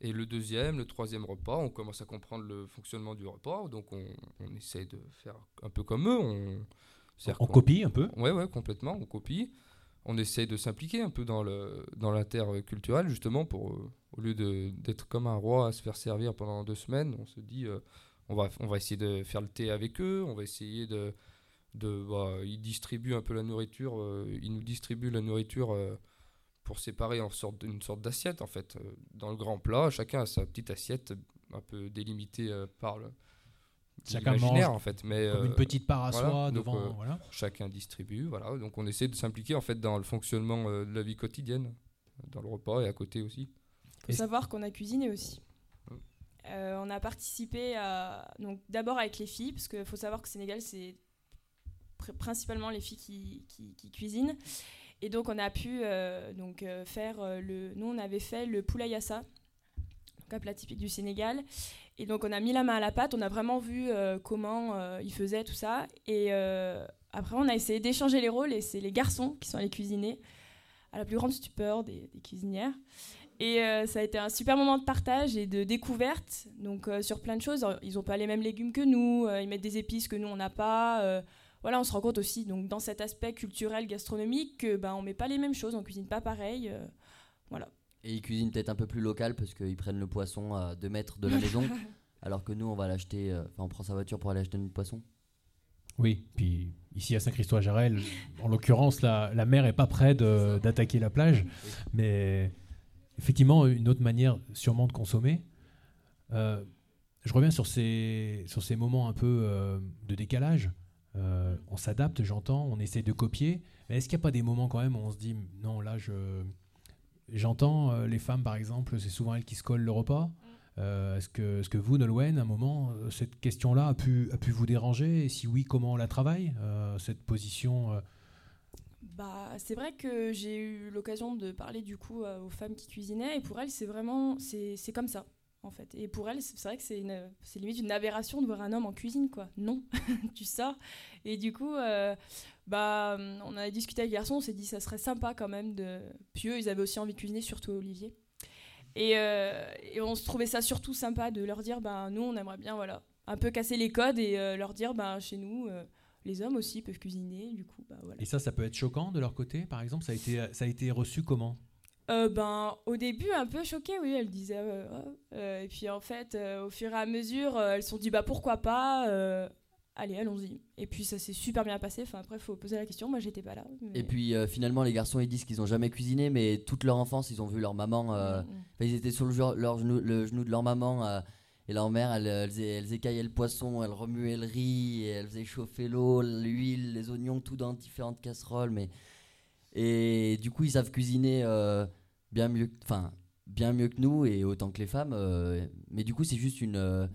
Et le deuxième, le troisième repas, on commence à comprendre le fonctionnement du repas, donc on, on essaye de faire un peu comme eux. On, On copie un peu? Ouais, ouais, complètement, on copie. On essaye de s'impliquer un peu dans le dans l'interculturel, justement, pour, euh, au lieu d'être comme un roi à se faire servir pendant deux semaines, on se dit, on, va, on va essayer de faire le thé avec eux, on va essayer de... de bah, ils distribuent un peu la nourriture, euh, ils nous distribuent la nourriture euh, pour séparer en sorte, une sorte d'assiette, en fait. Euh, Dans le grand plat, chacun a sa petite assiette, un peu délimitée euh, par le... Chacun mange en fait, mais comme une petite part à voilà, soi donc, devant. euh, voilà. chacun distribue, voilà. Donc on essaie de s'impliquer en fait dans le fonctionnement euh, de la vie quotidienne, dans le repas et à côté aussi. faut savoir qu'on a cuisiné aussi. Euh, on a participé donc d'abord avec les filles parce qu'il faut savoir que Sénégal c'est pr- principalement les filles qui, cuisinent. Et donc on a pu euh, donc euh, faire le nous on avait fait le poulayassa donc un plat typique du Sénégal. Et donc on a mis la main à la pâte on a vraiment vu comment ils faisaient tout ça. Et après on a essayé d'échanger les rôles et c'est les garçons qui sont allés cuisiner à la plus grande stupeur des cuisinières et euh, ça a été un super moment de partage et de découverte, donc euh, sur plein de choses. Alors, Ils n'ont pas les mêmes légumes que nous, euh, ils mettent des épices que nous on n'a pas. euh, voilà, on se rend compte aussi, donc dans cet aspect culturel gastronomique, que ben on met pas les mêmes choses, on cuisine pas pareil. euh, voilà. Et ils cuisinent peut-être un peu plus local parce qu'ils prennent le poisson à 2 mètres de la maison, [laughs] alors que nous, on va l'acheter, euh, enfin, on prend sa voiture pour aller acheter notre poisson. Oui, puis ici à Saint-Christophe-à-Jarel, en l'occurrence, la, la mer est pas près de- d'attaquer la plage, mais effectivement, une autre manière sûrement de consommer. Euh, je reviens sur ces, sur ces moments un peu euh, de décalage. Euh, on s'adapte, j'entends, on essaie de copier, mais est-ce qu'il n'y a pas des moments quand même où on se dit, non, là, je... J'entends les femmes, par exemple, c'est souvent elles qui se collent le repas. Est-ce, que, est-ce que vous, Nolwenn, à un moment, cette question-là a pu, a pu vous déranger? Et si oui, comment on la travaille Cette position Bah, c'est vrai que j'ai eu l'occasion de parler du coup euh, aux femmes qui cuisinaient et pour elles c'est vraiment c'est comme ça en fait. Et pour elles c'est vrai que c'est c'est limite une aberration de voir un homme en cuisine quoi. Non [laughs] tu sors. Et du coup euh, bah on a discuté avec les garçons on s'est dit ça serait sympa quand même de puis eux ils avaient aussi envie de cuisiner surtout Olivier. Et, euh, on se trouvait ça surtout sympa de leur dire bah nous on aimerait bien voilà un peu casser les codes et leur dire bah chez nous les hommes aussi peuvent cuisiner du coup bah voilà Et ça, ça peut être choquant de leur côté, par exemple? Ça a été, ça a été reçu comment? Euh, ben, au début, un peu choquée, oui, elle disait. euh, oh. Euh, et puis en fait, euh, au fur et à mesure, euh, elles se sont dit bah pourquoi pas, euh, allez, allons-y. Et puis ça s'est super bien passé. Enfin, après, faut poser la question. Moi, j'étais pas là. mais- Et puis euh, finalement, les garçons ils disent qu'ils ont jamais cuisiné, mais toute leur enfance ils ont vu leur maman. euh, Mm, mm. ils étaient sur le, leur genou, le genou de leur maman euh, et leur mère, elle, elle, faisait- elle écaillaient le poisson, elle remuait le riz, et elle faisait chauffer l'eau, l'huile, les oignons, tout dans différentes casseroles. Et du coup ils savent cuisiner euh, bien mieux, bien mieux que nous et autant que les femmes. euh, mais du coup c'est juste une euh,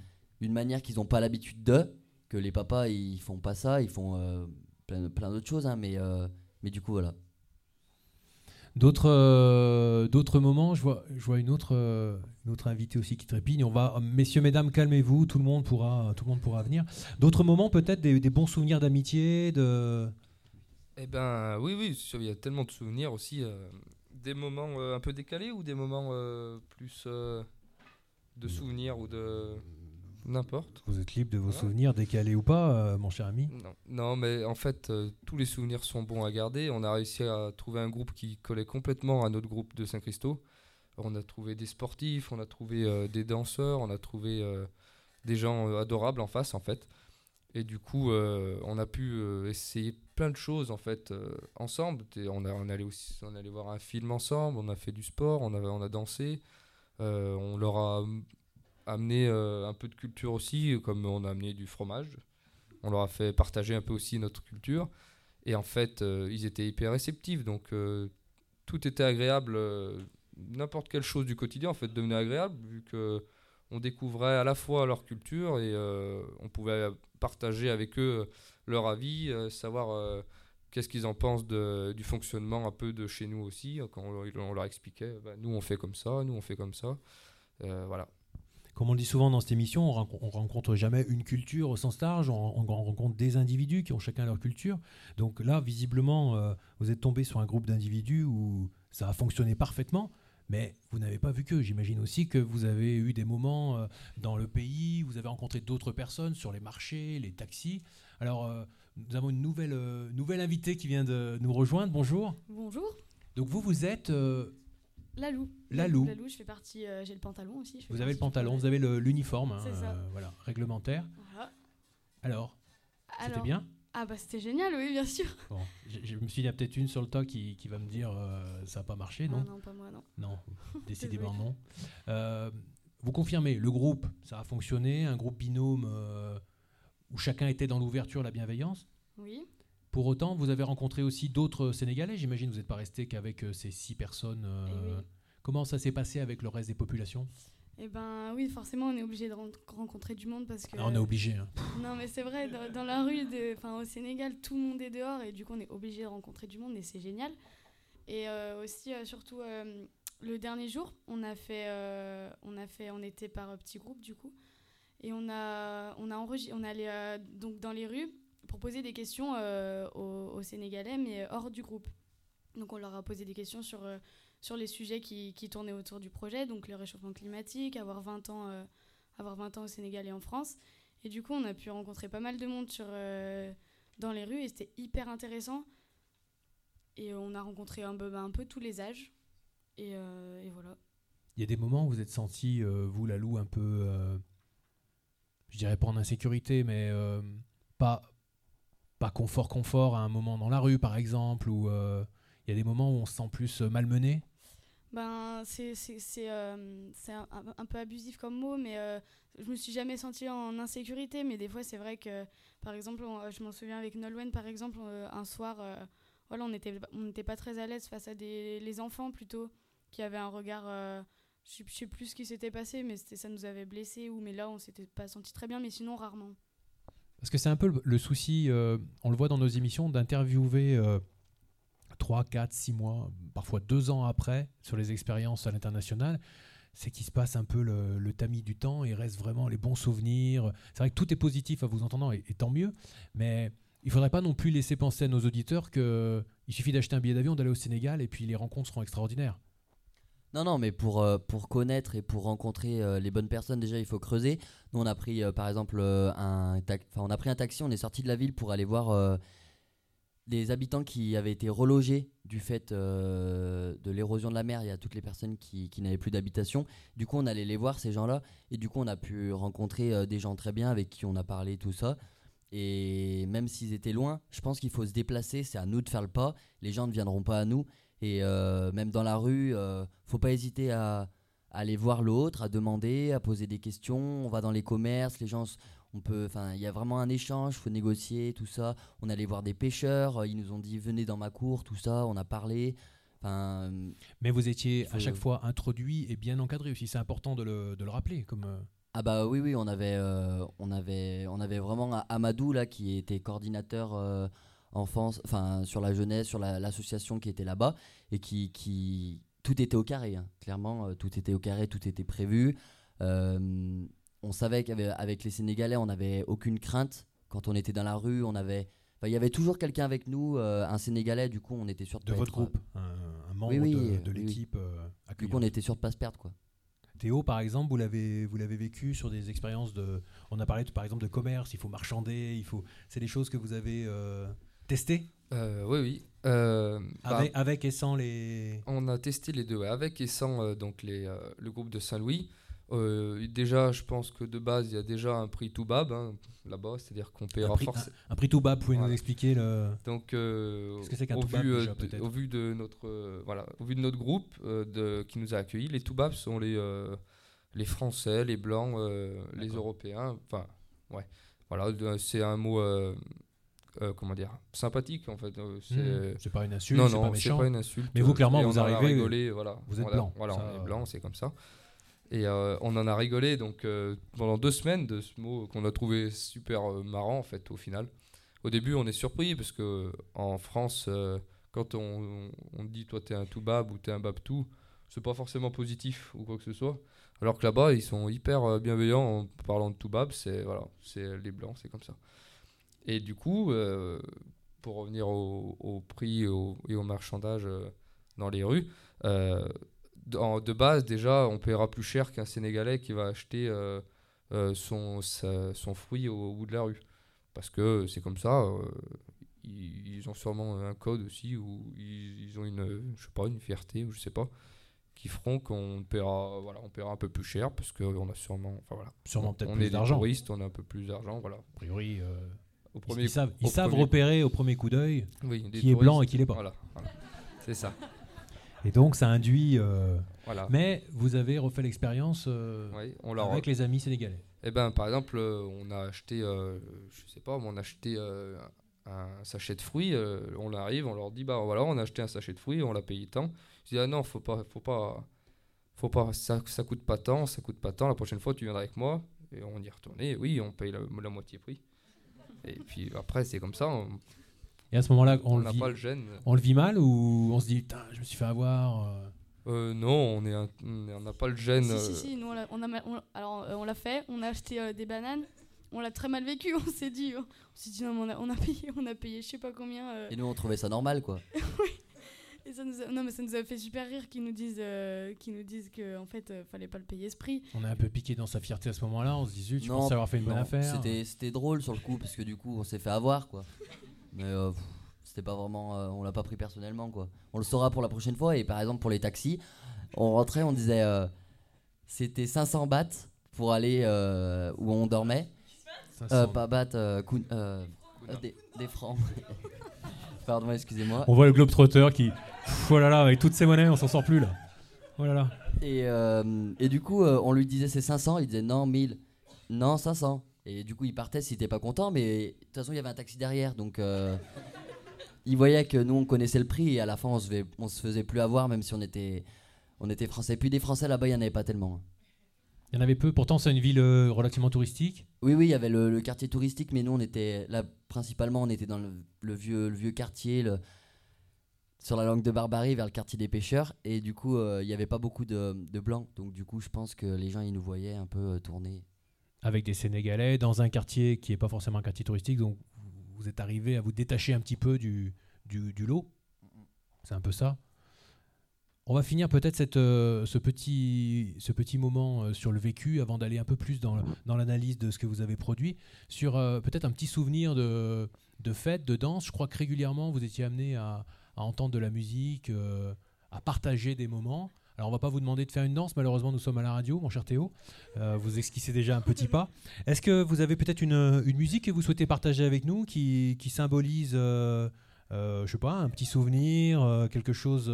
une manière qu'ils n'ont pas l'habitude de. Que les papas ils font pas ça, ils font plein, plein d'autres choses, hein, mais mais du coup voilà. D'autres euh, d'autres moments, je vois, je vois une, autre, euh, une autre invitée aussi qui trépigne. On va, messieurs, mesdames, calmez-vous, tout le monde pourra, tout le monde pourra venir. D'autres moments, peut-être des, des bons souvenirs d'amitié, de... Eh ben oui, oui, il y a tellement de souvenirs aussi. euh, des moments euh, un peu décalés ou des moments euh, plus euh, de souvenirs ou de n'importe. Vous êtes libre de vos souvenirs, décalés ou pas, euh, mon cher ami? Non, non, mais en fait, euh, tous les souvenirs sont bons à garder. On a réussi à trouver un groupe qui collait complètement à notre groupe de Saint-Christo. On a trouvé des sportifs, on a trouvé euh, des danseurs, on a trouvé des gens adorables en face, en fait. Et du coup, on a pu essayer plein de choses, en fait, ensemble. T'es- On, a, on, allait aussi, on allait voir un film ensemble, on a fait du sport, on a, on a dansé. On leur a amené euh, un peu de culture aussi, comme on a amené du fromage. On leur a fait partager un peu aussi notre culture. Et en fait, euh, ils étaient hyper réceptifs. Donc, euh, tout était agréable. N'importe quelle chose du quotidien, en fait, devenait agréable, vu que on découvrait à la fois leur culture et on pouvait partager avec eux leur avis, savoir qu'est-ce qu'ils en pensent de- du fonctionnement un peu de chez nous aussi. Quand on, leur expliquait, bah, nous on fait comme ça, nous on fait comme ça. Voilà. Comme on le dit souvent dans cette émission, on, on rencontre jamais une culture au sens large, on, on rencontre des individus qui ont chacun leur culture. Donc là, visiblement, euh, vous êtes tombé sur un groupe d'individus où ça a fonctionné parfaitement, mais vous n'avez pas vu que. J'imagine aussi que vous avez eu des moments euh, dans le pays, vous avez rencontré d'autres personnes sur les marchés, les taxis. Alors, euh, nous avons une nouvelle, nouvelle invitée qui vient de nous rejoindre. Bonjour. Bonjour, Donc vous, vous êtes... Lalou. Lalou. Lalou, je fais partie, euh, j'ai le pantalon aussi. je fais vous avez le pantalon, vous avez l'uniforme, hein, euh, voilà, réglementaire. Voilà. Alors, c'était bien Ah bah c'était génial, oui, bien sûr. Bon, je, je me suis dit, il y a peut-être une sur le tas qui, qui va me dire euh, ça n'a pas marché, non Ah non, pas moi, non. Non, [laughs] décidément non. Vous confirmez, le groupe, ça a fonctionné, un groupe binôme où chacun était dans l'ouverture, la bienveillance. Oui. Pour autant, vous avez rencontré aussi d'autres Sénégalais, j'imagine, vous n'êtes pas resté qu'avec euh, ces six personnes. euh, Eh oui. Comment ça s'est passé avec le reste des populations? Eh ben oui, forcément, on est obligé de ren- rencontrer du monde parce que. Ah, On est obligé. hein. Non, mais c'est vrai, dans, dans la rue, de, au Sénégal, tout le monde est dehors et du coup, on est obligé de rencontrer du monde et c'est génial. Et euh, aussi, euh, surtout, le dernier jour, on a fait, on a fait, on était par petits groupes du coup, et on a, on a enregistré, on allait donc dans les rues pour poser des questions euh, aux, Sénégalais, mais hors du groupe. Donc, on leur a posé des questions sur euh, sur les sujets qui, tournaient autour du projet, donc le réchauffement climatique, avoir 20 ans, euh, avoir 20 ans au Sénégal et en France. Et du coup, on a pu rencontrer pas mal de monde sur, dans les rues et c'était hyper intéressant. Et on a rencontré un peu, bah, un peu tous les âges. Et, et voilà. Il y a des moments où vous êtes senti, vous, Lalou, un peu, je dirais pas en insécurité, mais pas, pas confort, confort à un moment dans la rue, par exemple, ou euh, il y a des moments où on se sent plus euh, malmené? Ben, c'est euh, un, un- peu abusif comme mot, mais euh, je me suis jamais sentie en insécurité. Mais des fois, c'est vrai que, par exemple, je m'en souviens avec Nolwenn, par exemple, euh, un soir, voilà, on n'était on n'était pas très à l'aise face à des, les enfants plutôt, qui avaient un regard. je je sais plus ce qui s'était passé, mais ça nous avait blessés. Ou, mais là, on s'était pas senti très bien, mais sinon, rarement. Parce que c'est un peu le, souci, euh, on le voit dans nos émissions, d'interviewer euh, 3, 4, 6 mois, parfois 2 ans après, sur les expériences à l'international. C'est qu'il se passe un peu le, tamis du temps et reste vraiment les bons souvenirs. C'est vrai que tout est positif à vous entendant et, et tant mieux, mais il faudrait pas non plus laisser penser à nos auditeurs qu'il suffit d'acheter un billet d'avion, d'aller au Sénégal et puis les rencontres seront extraordinaires. Non, non, mais pour, euh, pour connaître et pour rencontrer euh, les bonnes personnes, déjà, il faut creuser. Nous, on a pris, euh, par exemple, un, enfin, on a pris un taxi, on est sorti de la ville pour aller voir des habitants qui avaient été relogés du fait de l'érosion de la mer. Il y a toutes les personnes qui, qui n'avaient plus d'habitation. Du coup, on allait les voir, ces gens-là. Et du coup, on a pu rencontrer des gens très bien avec qui on a parlé, tout ça. Et même s'ils étaient loin, je pense qu'il faut se déplacer. C'est à nous de faire le pas. Les gens ne viendront pas à nous. Et euh, même dans la rue, euh, faut pas hésiter à, à aller voir l'autre, à demander, à poser des questions. On va dans les commerces, les gens, on peut, enfin, il y a vraiment un échange, faut négocier, tout ça. On allait voir des pêcheurs, euh, ils nous ont dit venez dans ma cour, tout ça. On a parlé. Enfin, Mais vous étiez faut- à chaque fois introduit et bien encadré aussi. C'est important de le, de le rappeler. Comme, Ah bah oui oui on avait euh, on avait on avait vraiment Amadou là qui était coordinateur euh, enfance enfin sur la jeunesse sur la- l'association qui était là-bas et qui qui tout était au carré hein. clairement euh, tout était au carré tout était prévu Euh, on savait qu'avec avec les Sénégalais on n'avait aucune crainte quand on était dans la rue on avait il y avait toujours quelqu'un avec nous euh, un Sénégalais du coup on était sûr de, de pas votre être, groupe, un, un membre oui, oui, de, oui, de oui. l'équipe euh, du coup on était sûr de pas se perdre quoi Théo, par exemple, vous l'avez, vous l'avez vécu sur des expériences de. On a parlé de- par exemple de commerce, il faut marchander, il faut. C'est des choses que vous avez testées Euh, oui, oui. Euh, bah, avec, avec et sans les. On a testé les deux, ouais, avec et sans euh, donc les, le groupe de Saint-Louis. Euh, déjà, je pense que de base, il y a déjà un prix tout bab hein, là-bas, c'est-à-dire qu'on paiera forcément. un- un prix tout bas, vous pouvez nous Voilà. expliquer le. Donc, euh, Qu'est-ce que c'est qu'un au, toubab, vu, déjà, de- au vu de notre euh, voilà, au vu de notre groupe de, qui nous a accueillis, les toubabs sont les les Français, les Blancs, les. Européens. Enfin, ouais, voilà, c'est un mot euh, euh, comment dire sympathique en fait. euh, c'est Hmm, c'est pas une insulte, non non, c'est pas une insulte. Mais vous, clairement, vous arrivez, rigolé, voilà. vous êtes Voilà, blanc, Voilà, ça- on est blanc, c'est comme ça. Et euh, on en a rigolé donc euh, pendant deux semaines de ce mot qu'on a trouvé super euh, marrant en fait au final. Au début, on est surpris parce que en France, euh, quand on, on dit toi t'es un toubab ou t'es un babtou, c'est pas forcément positif ou quoi que ce soit. Alors que là-bas, ils sont hyper euh, bienveillants en parlant de toubab, c'est voilà, c'est les blancs, c'est comme ça. Et du coup, euh, pour revenir au, au prix au- et au marchandage euh, dans les rues, euh, de base déjà, on paiera plus cher qu'un Sénégalais qui va acheter euh, euh, son, sa- son fruit au, au bout de la rue. Parce que c'est comme ça, euh, ils, ils ont sûrement un code aussi, ou ils, ils ont une, je sais pas, une fierté, ou je sais pas, qui feront qu'on paiera, voilà, on paiera un peu plus cher, parce qu'on a sûrement, enfin voilà. Sûrement on, peut-être on plus est des d'argent. touristes, on a un peu plus d'argent, voilà. A priori, Au ils- premier ils, savent, ils savent premier- repérer au premier coup d'œil Oui, qui est blanc et qui l'est pas. Voilà, voilà. c'est ça. Et donc, ça induit. euh, Voilà. Mais vous avez refait l'expérience euh, Oui, avec les amis sénégalais. Eh ben, par exemple, euh, on a acheté, euh, je sais pas, on a acheté un sachet de fruits. on arrive, on leur dit, bah voilà, on a acheté un sachet de fruits, on l'a payé tant. Je dis, ah non, faut pas, faut pas, faut pas, ça, ça coûte pas tant, ça coûte pas tant. La prochaine fois, tu viendras avec moi. Et on y retourné. Oui, on paye la, la moitié prix. Et puis après, c'est comme ça. On Et à ce moment-là, on, on le n'a vit, pas le gêne. on le vit mal ou on se dit, putain, je me suis fait avoir euh, Euh, non, on est, un- on n'a pas le gêne. Si, euh, si, si, nous on l'a on a ma- on- alors, euh, on l'a fait, on a acheté euh, des bananes, on l'a très mal vécu, [laughs] on s'est dit, on s'est dit non, mais on a, on a payé, on a payé je sais pas combien. euh, et nous on trouvait ça normal quoi [laughs] et ça nous a- non mais ça nous a fait super rire qu'ils nous disent, euh, qu'ils nous disent que en fait euh, fallait pas le payer ce prix. On est un peu piqué dans sa fierté à ce moment-là. On se dit, tu Non, penses avoir fait une bonne affaire. C'était, c'était drôle sur le coup parce que du coup on s'est fait avoir quoi. Mais euh, pff, c'était pas vraiment, euh, on l'a pas pris personnellement quoi. On le saura pour la prochaine fois et par exemple pour les taxis, on rentrait, on disait euh, c'était 500 bahts pour aller euh, où on dormait. 500. Euh, pas bahts, euh, euh, euh, des francs. [laughs] Pardon, excusez-moi. On voit le Globetrotter qui. Pff, oh là là, avec toutes ces monnaies, on s'en sort plus là. Oh là là. Et, euh, et du coup, euh, on lui disait c'est 500, il disait non, 1000. Non, 500. Et du coup, il partait s'il était pas content, mais de toute façon, il y avait un taxi derrière. Donc, euh, il voyait que nous, on connaissait le prix et à la fin, on se, faisait- on se faisait plus avoir, même si on était, on était français. Puis des Français là-bas, il n'y en avait pas tellement. Il y en avait peu. Pourtant, c'est une ville euh, relativement touristique. Oui, oui, il y avait le, le quartier touristique, mais nous, on était là, principalement, on était dans le, le vieux, le vieux quartier, le- sur la langue de Barbarie, vers le quartier des pêcheurs. Et du coup, euh, il n'y avait pas beaucoup de, de blancs. Donc, du coup, je pense que les gens, ils nous voyaient un peu euh, tourner. avec des Sénégalais dans un quartier qui n'est pas forcément un quartier touristique. Donc, vous êtes arrivé à vous détacher un petit peu du, du, du lot. C'est un peu ça. On va finir peut-être euh, ce, petit, ce petit moment euh, sur le vécu avant d'aller un peu plus dans, dans l'analyse de ce que vous avez produit, sur euh, peut-être un petit souvenir de, de fête, de danse. Je crois que régulièrement vous étiez amené à, entendre de la musique, à partager des moments. Alors on va pas vous demander de faire une danse, malheureusement nous sommes à la radio, mon cher Théo. Vous esquissez déjà un petit pas. Est-ce que vous avez peut-être une, une musique que vous souhaitez partager avec nous qui, qui symbolise, je sais pas, un petit souvenir, quelque chose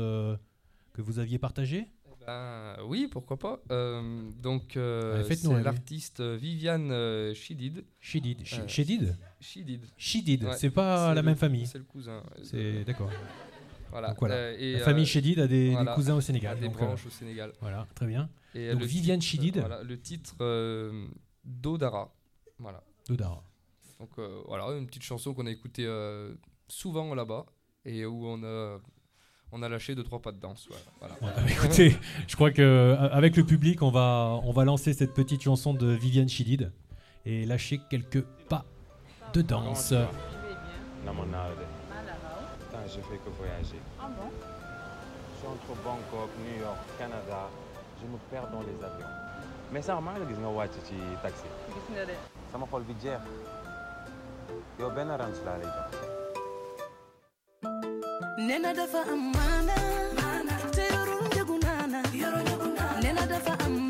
que vous aviez partagé Ben, oui, pourquoi pas. Euh, donc, euh, faites-nous c'est l'artiste Viviane euh, Chidid. Chidid. Chi- Chidid Chidid. Chidid, Ouais, c'est pas la le- même famille. C'est le cousin. C'est d'accord. Voilà. Donc voilà. Et, la famille Chedid a des, cousins au Sénégal. a des donc, branches au Sénégal. Voilà, très bien. Et donc Viviane titre, Chidid, Voilà, le titre Dodara. Voilà. Dodara. Donc voilà, une petite chanson qu'on a écoutée souvent là-bas et où on a, on a lâché deux trois pas de danse. Voilà. voilà. Ouais, [laughs] bah, écoutez, je crois que euh, avec le public, on va, on va lancer cette petite chanson de Viviane Chidid et lâcher quelques pas de danse. Je fais que voyager. Ah bon? Je suis entre Bangkok, New York, Canada. Je me perds dans les avions. Mais ça remarque gis nga wàcc ci taxi. gis nga de sama xol bi jeex. yow benn ranch laa lay jox. Nena dafa am maana te yorul njëgu naana nena dafa am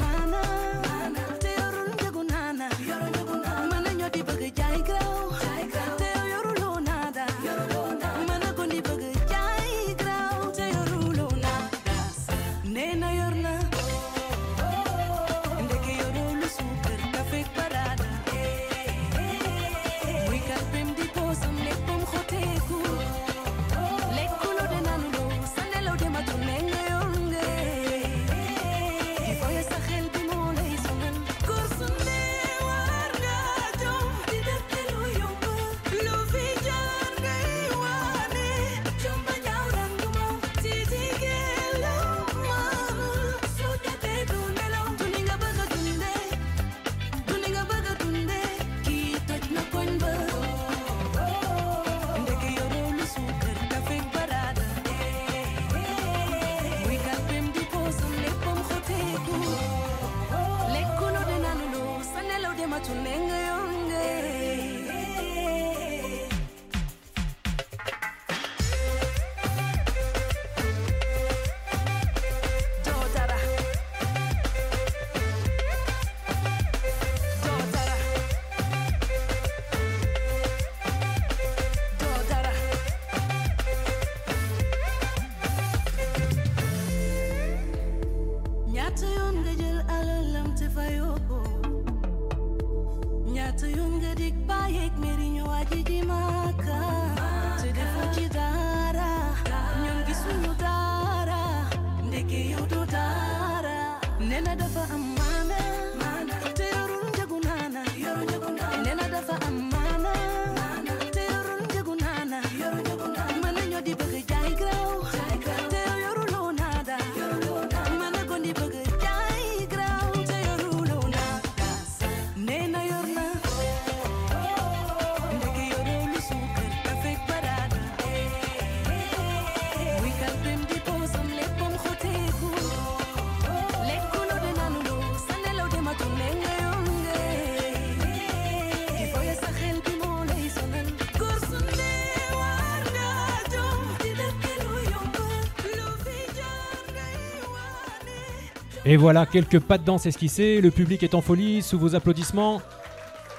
Et voilà, quelques pas de danse esquissés. Le public est en folie sous vos applaudissements.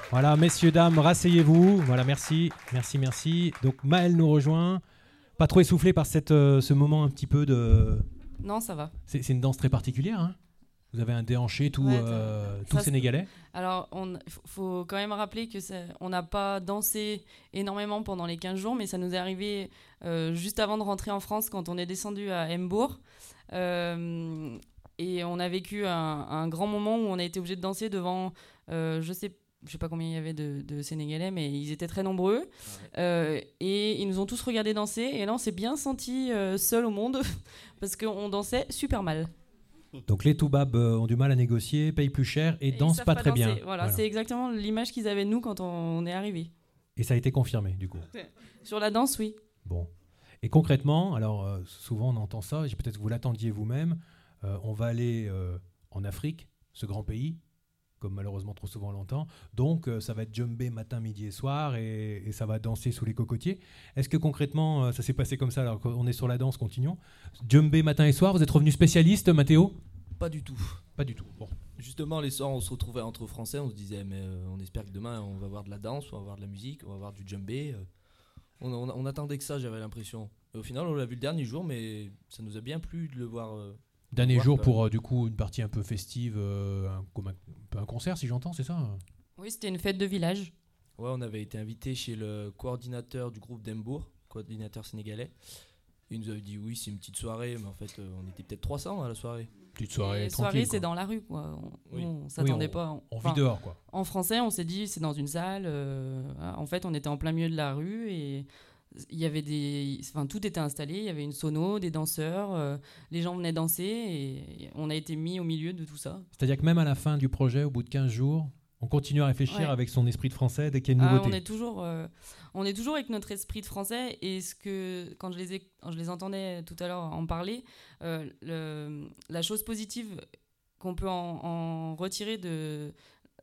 Voilà, messieurs, dames, rasseyez-vous. Voilà, merci, merci, merci. Donc Maël nous rejoint. Pas trop essoufflé par cette, euh, ce moment un petit peu de... Non, ça va. C'est une danse très particulière. hein Vous avez un déhanché tout, Ouais, euh, tout ça, sénégalais. Alors, il faut quand même rappeler que ça- on n'a pas dansé énormément pendant les 15 jours, mais ça nous est arrivé euh, juste avant de rentrer en France quand on est descendu à Embourg. Euh, et on a vécu un, un grand moment où on a été obligé de danser devant, euh, je sais je sais pas combien il y avait de, de Sénégalais, mais ils étaient très nombreux. Euh, et ils nous ont tous regardé danser. Et là, on s'est bien senti euh, seul au monde [laughs] parce qu'on dansait super mal. Donc les toubabs euh, ont du mal à négocier, payent plus cher et, Et dansent pas, très danser. bien. Voilà, Voilà. c'est exactement l'image qu'ils avaient de nous quand on est arrivé. Et ça a été confirmé du coup. [laughs] Sur la danse, oui. Bon. Et concrètement, alors euh, souvent on entend ça, peut-être que vous l'attendiez vous-même, euh, on va aller euh, en Afrique, ce grand pays, comme malheureusement trop souvent on l'entend. Donc euh, ça va être djembé matin, midi et soir, et, et ça va danser sous les cocotiers. Est-ce que concrètement ça s'est passé comme ça Alors qu'on est sur la danse, continuons. Djembé matin et soir, vous êtes revenu spécialiste, Mathéo? Pas du tout. Pas du tout. Bon. Justement, les soirs, on se retrouvait entre Français, on se disait, mais on espère que demain, on va voir de la danse, on va voir de la musique, on va voir du euh. On, on- on attendait que ça, j'avais l'impression. Au final, on l'a vu le dernier jour, mais ça nous a bien plu de le voir. Dernier jour pour euh, du coup une partie un peu festive, euh, un, comme un, un peu un concert si j'entends, c'est ça Oui, c'était une fête de village. Ouais, on avait été invité chez le coordinateur du groupe d'Embourg, coordinateur sénégalais. Il nous avait dit oui, c'est une petite soirée, mais en fait, euh, on était peut-être 300 à la soirée. Petite Et soirée, c'est dans la rue, quoi. On, Oui. on s'attendait Oui, on- pas. on vit dehors, quoi. En français, on s'est dit c'est dans une salle. euh, en fait, on était en plein milieu de la rue et il y avait des, enfin tout était installé. Il y avait une sono, des danseurs, euh, les gens venaient danser et on a été mis au milieu de tout ça. C'est-à-dire que même à la fin du projet, au bout de 15 jours, on continue à réfléchir Ouais. avec son esprit de français dès qu'il y a une Ah, nouveauté. on est toujours, euh, on est toujours avec notre esprit de français et ce que quand je les ai, quand je les entendais tout à l'heure en parler, euh, le- la chose positive qu'on peut en, en retirer de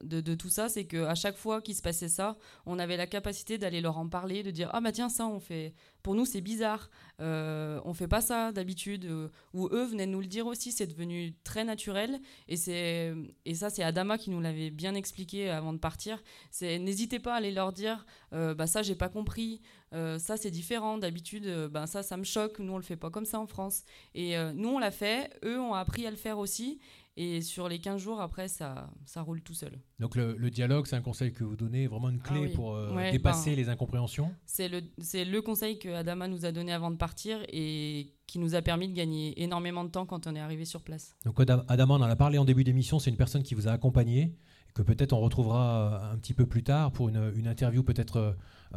de, tout ça, c'est que à chaque fois qu'il se passait ça, on avait la capacité d'aller leur en parler, de dire ah bah tiens ça on fait, pour nous c'est bizarre, euh, on fait pas ça d'habitude, euh, ou eux venaient nous le dire aussi, c'est devenu très naturel et c'est et ça c'est Adama qui nous l'avait bien expliqué avant de partir. C'est n'hésitez pas à aller leur dire euh, bah ça j'ai pas compris, euh, ça c'est différent d'habitude, bah ça ça me choque, nous on le fait pas comme ça en France et nous on l'a fait, eux ont appris à le faire aussi et sur les 15 jours après ça ça roule tout seul. Donc le, le dialogue, c'est un conseil que vous donnez, vraiment une clé Ah oui. pour euh, Ouais, dépasser ben, les incompréhensions. C'est le, le conseil que Adama nous a donné avant de partir et qui nous a permis de gagner énormément de temps quand on est arrivé sur place. Donc Adam, Adama, on en a parlé en début d'émission, c'est une personne qui vous a accompagné, que peut-être on retrouvera euh, un petit peu plus tard pour une, interview peut-être euh,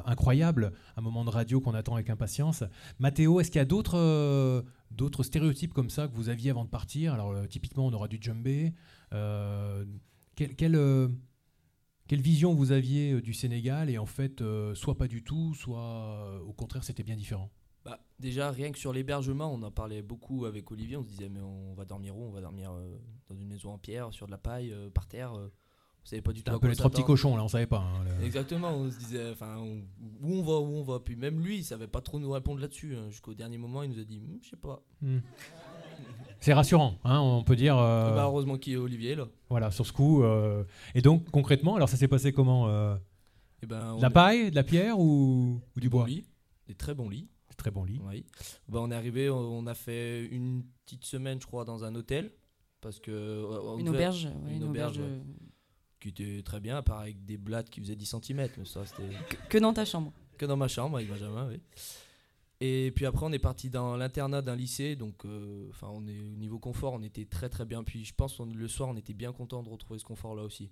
incroyable, un moment de radio qu'on attend avec impatience. Mathéo, est-ce qu'il y a d'autres euh, d'autres stéréotypes comme ça que vous aviez avant de partir? Alors typiquement, on aura du djembé. Euh, quelle, quelle, quelle vision vous aviez du Sénégal et en fait, soit pas du tout, soit au contraire, c'était bien différent? Bah, déjà, rien que sur l'hébergement, on en parlait beaucoup avec Olivier. On se disait, mais on va dormir où? On va dormir dans une maison en pierre, sur de la paille, par terre. On savait pas du tout. Un peu les trois petits cochons, là, on savait pas. hein, le- Exactement, on se disait, enfin, où on va, où on va. Puis même lui, il savait pas trop nous répondre là-dessus. hein. Jusqu'au dernier moment, il nous a dit, Hum, je sais pas. Hmm. C'est rassurant, hein, on peut dire. euh, Bah, heureusement qu'il y a Olivier là. Voilà, sur ce coup. euh, Et donc, concrètement, alors ça s'est passé comment euh, Eh ben, De la est- paille, de la pierre ou, ou du bons bois? des très bons lits. Très bons lits. Oui. Bah, on est arrivé, on a fait une petite semaine, je crois, dans un hôtel. Parce que, euh, Une auberge, ouais, une auberge, ouais, Qui était très bien, à part avec des blattes qui faisaient 10 cm. Mais ça, c'était. Que dans ta chambre. Que dans ma chambre avec Benjamin, oui. Et puis après, on est parti dans l'internat d'un lycée. Donc, euh, enfin, on est au niveau confort, on était très très bien. Puis je pense qu'on- le soir, on était bien content de retrouver ce confort là aussi.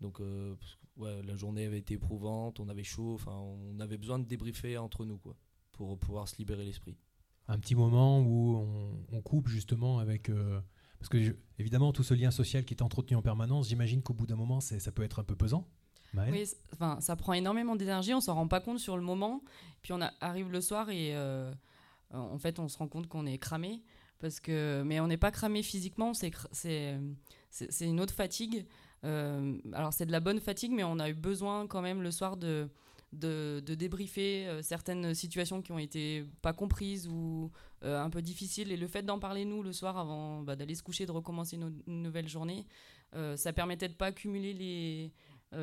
Donc, euh, que, ouais, la journée avait été éprouvante, on avait chaud. Enfin, on avait besoin de débriefer entre nous, quoi, pour pouvoir se libérer l'esprit. Un petit moment où on, on coupe justement avec. euh, Parce que évidemment, tout ce lien social qui est entretenu en permanence, j'imagine qu'au bout d'un moment, ça peut être un peu pesant. Oui, enfin, ça prend énormément d'énergie, on s'en rend pas compte sur le moment. Puis on arrive le soir et euh, en fait, on se rend compte qu'on est cramé. Parce que, mais on n'est pas cramé physiquement, c'est une autre fatigue. Euh, alors c'est de la bonne fatigue, mais on a eu besoin quand même le soir de, de, de débriefer euh, certaines situations qui ont été pas comprises ou euh, un peu difficiles. Et le fait d'en parler nous le soir avant bah, d'aller se coucher, de recommencer une, une nouvelle journée, euh, ça permettait de pas accumuler les,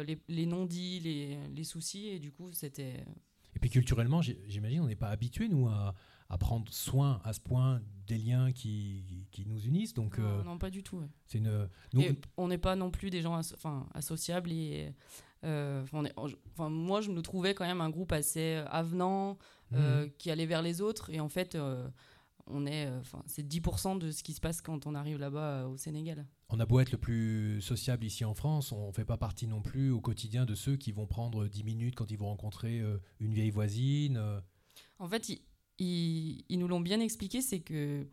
les, les non-dits, les, les soucis. Et du coup, c'était Et puis culturellement, j'imagine, on n'est pas habitué, nous, à, à prendre soin à ce point des liens qui, qui nous unissent. Donc, Non, euh, non, pas du tout, ouais. C'est une. nous- on n'est pas non plus des gens associables. Et, on est- enfin, moi, je me trouvais quand même un groupe assez euh, avenant, euh, Mhm. qui allait vers les autres. Et en fait, euh, on est, euh, enfin, c'est 10% de ce qui se passe quand on arrive là-bas euh, au Sénégal. On a beau être le plus sociable ici en France, on ne fait pas partie non plus au quotidien de ceux qui vont prendre 10 minutes quand ils vont rencontrer euh, une vieille voisine. euh. En fait, ils, ils- ils nous l'ont bien expliqué, c'est que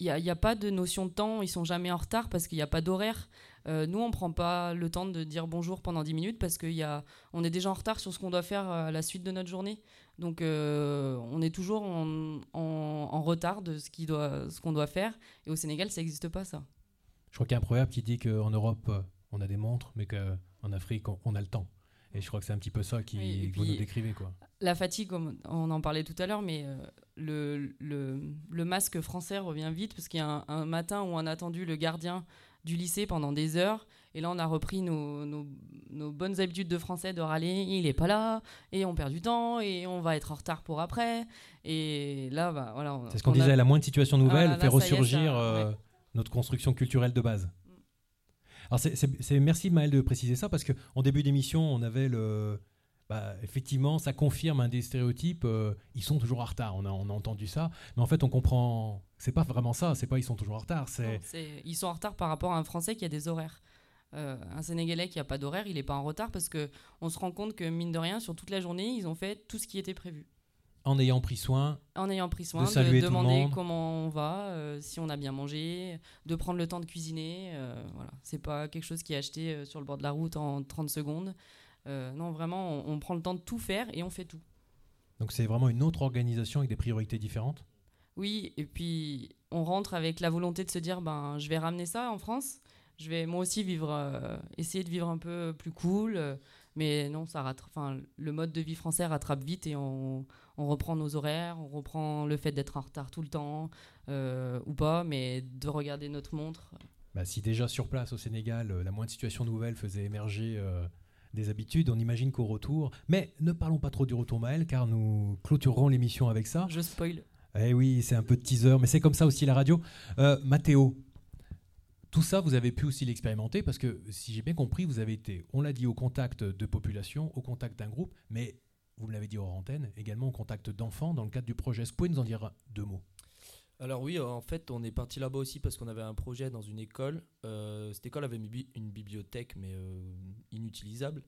il n'y a, a pas de notion de temps, ils sont jamais en retard parce qu'il n'y a pas d'horaire. Euh, nous, on prend pas le temps de dire bonjour pendant 10 minutes parce qu'on est déjà en retard sur ce qu'on doit faire à la suite de notre journée. Donc, euh, on est toujours en, en- en retard de ce qu'on doit, faire. Et au Sénégal, ça n'existe pas, ça. Je crois qu'il y a un proverbe qui dit qu'en Europe, euh, on a des montres, mais qu'en Afrique, on, a le temps. Et je crois que c'est un petit peu ça qui, Oui, et que vous nous décrivez. Quoi. La fatigue, on en parlait tout à l'heure, mais euh, le, le, le masque français revient vite parce qu'il y a un, un matin où on a attendu le gardien du lycée pendant des heures. Et là, on a repris nos, nos, nos bonnes habitudes de français de râler, il est pas là, et on perd du temps, et on va être en retard pour après. Et là, bah, voilà. C'est ce qu'on a- disait, la moindre situation nouvelle Voilà, fait ressurgir euh, ouais. notre construction culturelle de base. Alors c'est- c'est c'est- merci Maël de préciser ça parce qu'en début d'émission, on avait le... bah, effectivement, ça confirme un des stéréotypes. euh, ils sont toujours en retard. On a, on a entendu ça, mais en fait, on comprend. C'est pas vraiment ça. C'est pas ils sont toujours en retard. C'est ils sont en retard par rapport à un Français qui a des horaires. Euh, un Sénégalais qui n'a pas d'horaire, il n'est pas en retard parce que on se rend compte que mine de rien, sur toute la journée, ils ont fait tout ce qui était prévu. en ayant pris soin. En ayant pris soin De de, saluer le demander comment on va, euh, si on a bien mangé, de prendre le temps de cuisiner. voilà, c'est pas quelque chose qui est acheté sur le bord de la route en 30 secondes. Euh, non, vraiment, on, on prend le temps de tout faire et on fait tout. Donc c'est vraiment une autre organisation avec des priorités différentes? Oui, et puis on rentre avec la volonté de se dire ben je vais ramener ça en France. Je vais moi aussi vivre, euh, essayer de vivre un peu plus cool. euh, mais non, ça rattrape. Enfin, le mode de vie français rattrape vite et on, on reprend nos horaires, on reprend le fait d'être en retard tout le temps euh, ou pas, mais de regarder notre montre. Bah, si déjà sur place au Sénégal, la moindre situation nouvelle faisait émerger des habitudes, on imagine qu'au retour. Mais ne parlons pas trop du retour Maël, car nous clôturerons l'émission avec ça. Je spoil. Eh oui, c'est un peu de teaser, mais c'est comme ça aussi la radio. Euh, Mathéo, tout ça, vous avez pu aussi l'expérimenter parce que, si j'ai bien compris, vous avez été, on l'a dit, au contact de population, au contact d'un groupe, mais vous me l'avez dit hors antenne, également au contact d'enfants dans le cadre du projet. Est-ce que vous pouvez nous en dire deux mots? Alors oui, en fait, on est parti là-bas aussi parce qu'on avait un projet dans une école. Euh, cette école avait une bi- une bibliothèque, mais euh, inutilisable.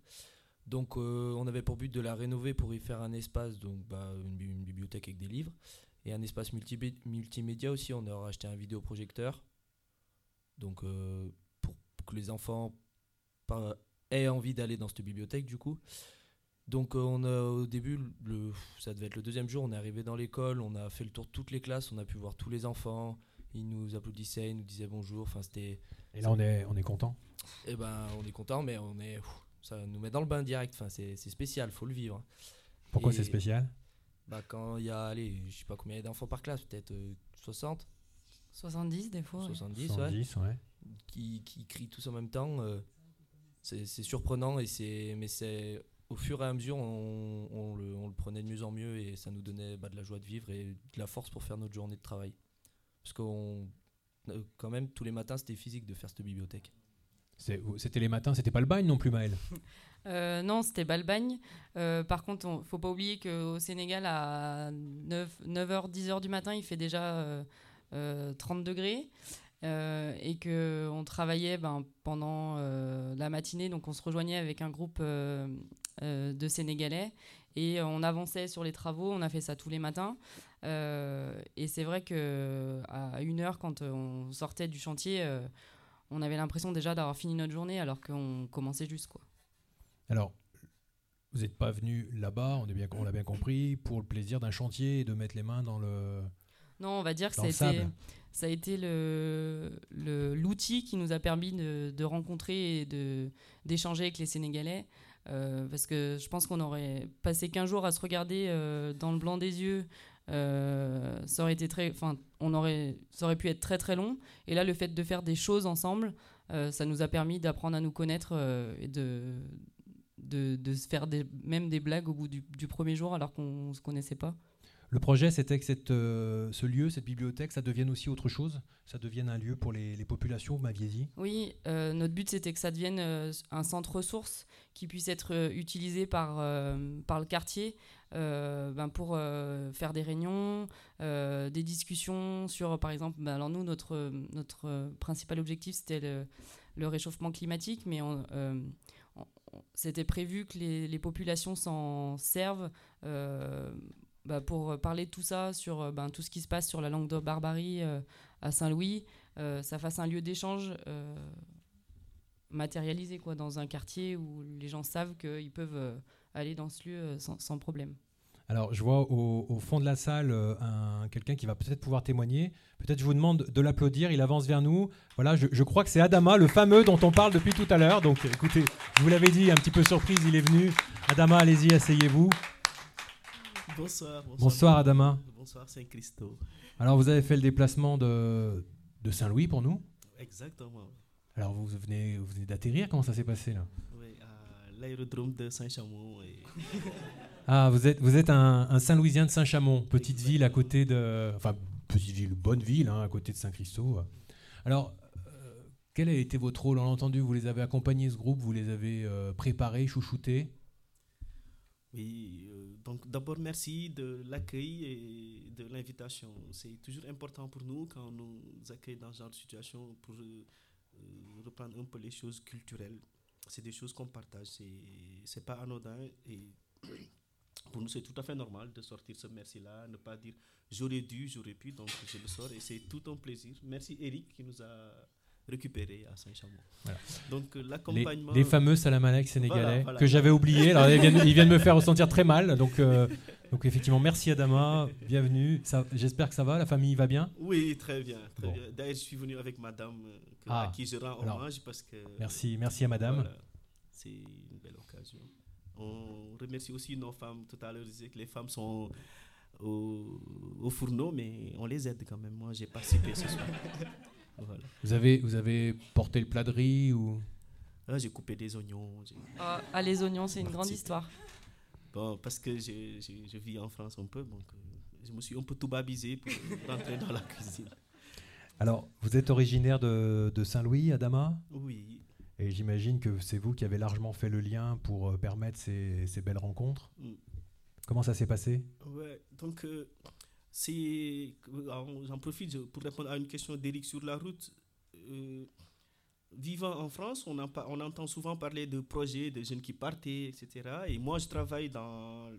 Donc euh, on avait pour but de la rénover pour y faire un espace, donc bah, une, bi- une bibliothèque avec des livres, et un espace multi- multimédia aussi. On a acheté un vidéoprojecteur, donc pour, que les enfants aient envie d'aller dans cette bibliothèque du coup. Donc euh, on a au début, le, ça devait être le deuxième jour, on est arrivé dans l'école, on a fait le tour de toutes les classes, on a pu voir tous les enfants, ils nous applaudissaient, ils nous disaient bonjour, enfin c'était... Et là, on est, on est content. Eh ben on est content, mais on est, ça nous met dans le bain direct, enfin c'est c'est spécial, faut le vivre. Pourquoi c'est spécial? Bah quand il y a, allez, je sais pas combien d'enfants par classe, peut-être euh, 60 70 des fois. ouais. 70, 70, ouais. ouais. Qui, qui crient tous en même temps. euh, c'est c'est surprenant, et c'est, mais c'est au fur et à mesure, on, on le, on le prenait de mieux en mieux et ça nous donnait bah, de la joie de vivre et de la force pour faire notre journée de travail. Parce qu'on, euh, quand même, tous les matins, c'était physique de faire cette bibliothèque. C'est- C'était les matins, c'était pas le bagne non plus, Maël. [laughs] Euh, non, c'était Balbagne. Euh, par contre, il faut pas oublier qu'au Sénégal, à 9, 9h, 10h du matin, il fait déjà euh, euh, 30 degrés. Euh, et qu'on travaillait ben, pendant euh, la matinée, donc on se rejoignait avec un groupe euh, de Sénégalais et on avançait sur les travaux, on a fait ça tous les matins. Euh, et c'est vrai que à une heure, quand on sortait du chantier, euh, on avait l'impression déjà d'avoir fini notre journée alors qu'on commençait juste. Quoi. Alors, vous n'êtes pas venu là-bas, on est bien- on l'a bien compris, pour le plaisir d'un chantier et de mettre les mains dans le. Non, on va dire que ça a, été, ça a été le- le- l'outil qui nous a permis de, de rencontrer et de- d'échanger avec les Sénégalais. Euh, parce que je pense qu'on aurait passé 15 jours à se regarder euh, dans le blanc des yeux. euh, ça aurait été très, enfin, on aurait, ça aurait pu être très très long. Et là, le fait de faire des choses ensemble, ça nous a permis d'apprendre à nous connaître et de, de, se faire même des blagues au bout du, du premier jour alors qu'on se connaissait pas. Le projet, c'était que euh, ce lieu, cette bibliothèque, ça devienne aussi autre chose Ça devienne un lieu pour les, populations, vous Oui, euh, notre but c'était que ça devienne euh, un centre ressource qui puisse être utilisé par, par le quartier ben, pour faire des réunions, des discussions sur, par exemple, ben, alors nous, notre, notre principal objectif c'était le, réchauffement climatique, mais c'était prévu que les populations s'en servent. Euh, bah, pour parler de tout ça, sur euh, ben, tout ce qui se passe sur la langue de Barbarie euh, à Saint-Louis, euh, ça fasse un lieu d'échange euh, matérialisé quoi, dans un quartier où les gens savent qu'ils peuvent euh, aller dans ce lieu euh, sans, problème. Alors, je vois au, fond de la salle euh, un, quelqu'un qui va peut-être pouvoir témoigner. Peut-être je vous demande de l'applaudir. Il avance vers nous. Voilà, je crois que c'est Adama, le fameux dont on parle depuis tout à l'heure. Donc, écoutez, je vous l'avais dit, un petit peu surprise, il est venu. Adama, allez-y, asseyez-vous. Bonsoir, bonsoir. Bonsoir, Adama. Bonsoir, Saint-Christo. Alors, vous avez fait le déplacement de, de Saint-Louis pour nous? Exactement. Alors, vous venez, vous venez d'atterrir? Comment ça s'est passé là? Oui, à l'aérodrome de Saint-Chamond. Et... [laughs] Ah, vous êtes, vous êtes un, un Saint-Louisien de Saint-Chamond, petite ville à côté de. Enfin, petite ville, bonne ville, hein, à côté de Saint-Christo. Alors, euh, quel a été votre rôle? En entendu, vous les avez accompagnés, ce groupe, vous les avez euh, préparés, chouchoutés? Oui, euh, donc d'abord merci de l'accueil et de l'invitation. C'est toujours important pour nous quand on nous accueille dans ce genre de situation pour euh, reprendre un peu les choses culturelles. C'est des choses qu'on partage, c'est pas anodin et pour nous c'est tout à fait normal de sortir ce merci-là, ne pas dire j'aurais dû, j'aurais pu, donc je le sors et c'est tout un plaisir. Merci Eric qui nous a récupéré à Saint-Chamond. Voilà. Donc euh, les, l'accompagnement... les fameux salamalek sénégalais Voilà, voilà. que j'avais oubliés. Alors, ils viennent, ils viennent me faire ressentir très mal. Donc, euh, donc effectivement, merci Adama, bienvenue. J'espère que ça va, la famille va bien? Oui, très bien. Très Bon. bien. D'ailleurs, je suis venu avec madame euh, que- Ah, à qui je rends alors, hommage parce que. merci- merci à madame. C'est une belle occasion. On remercie aussi nos femmes. Tout à l'heure, je disais que les femmes sont au, au fourneau, mais on les aide quand même. Moi, j'ai participé ce soir. [laughs] Voilà. Vous avez, vous avez porté le plat de riz ou? Ah, j'ai coupé des oignons. Ah, ah, les oignons, c'est une grande histoire. Bon, parce que j'ai- j'ai- je vis en France un peu, donc euh, je me suis un peu tout babisé pour rentrer dans la [laughs] cuisine. Alors, vous êtes originaire de, de Saint-Louis, Adama Oui. Et j'imagine que c'est vous qui avez largement fait le lien pour euh, permettre ces, ces belles rencontres. Mm. Comment ça s'est passé? Ouais, donc euh, euh, J'en profite pour répondre à une question d'Éric sur la route. Euh, vivant en France, on, entend souvent parler de projets, de jeunes qui partaient, etc. Et moi, je travaille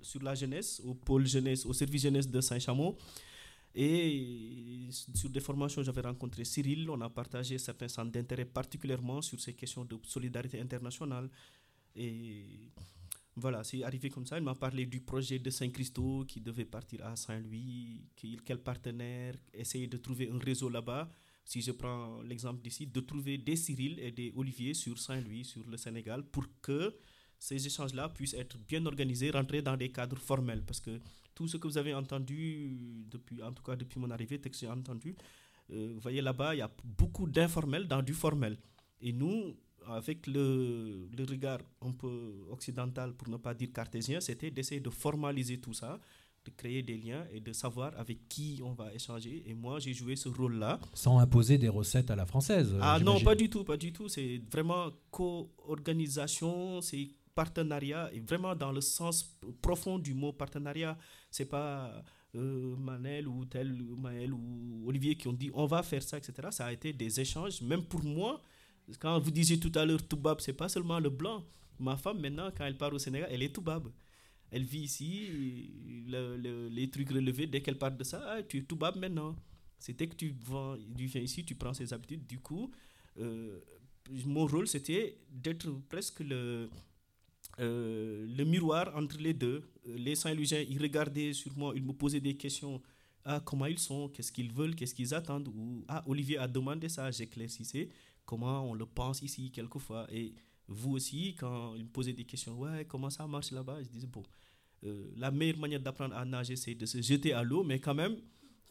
sur la jeunesse, au pôle jeunesse, au service jeunesse de Saint-Chamond. Et sur des formations, j'avais rencontré Cyril. On a partagé certains centres d'intérêt, particulièrement sur ces questions de solidarité internationale. Et voilà, c'est arrivé comme ça. Il m'a parlé du projet de Saint-Christo qui devait partir à Saint-Louis, quel partenaire, essayer de trouver un réseau là-bas. Si je prends l'exemple d'ici, de trouver des Cyril et des Olivier sur Saint-Louis, sur le Sénégal, pour que ces échanges-là puissent être bien organisés, rentrer dans des cadres formels. Parce que tout ce que vous avez entendu, depuis, en tout cas depuis mon arrivée, que j'ai entendu, euh, vous voyez là-bas, il y a beaucoup d'informel dans du formel. Et nous, avec le, le regard un peu occidental, pour ne pas dire cartésien, c'était d'essayer de formaliser tout ça, de créer des liens et de savoir avec qui on va échanger. Et moi, j'ai joué ce rôle-là. Sans imposer des recettes à la française. euh, Ah non, pas du tout, pas du tout. C'est vraiment co-organisation, c'est partenariat, et vraiment dans le sens profond du mot partenariat. C'est pas euh, Manel ou tel Maël ou Olivier qui ont dit on va faire ça, etc. Ça a été des échanges, même pour moi. Quand vous disiez tout à l'heure Toubab, c'est pas seulement le blanc. Ma femme, maintenant, quand elle part au Sénégal, elle est Toubab. Elle vit ici, le- le- les trucs relevés, dès qu'elle part de ça, ah, tu es Toubab maintenant. Dès que tu, viens ici, tu prends ses habitudes. Du coup, euh, mon rôle, c'était d'être presque le, euh, le miroir entre les deux. Les Saint-Louisiens, ils regardaient sur moi, ils me posaient des questions. Ah, comment ils sont, qu'est-ce qu'ils veulent, qu'est-ce qu'ils attendent? Ou, ah, Olivier a demandé ça, j'éclaircissais comment on le pense ici quelquefois. Et vous aussi, quand ils me posaient des questions, ouais, comment ça marche là-bas, je disais, bon, euh, la meilleure manière d'apprendre à nager, c'est de se jeter à l'eau, mais quand même,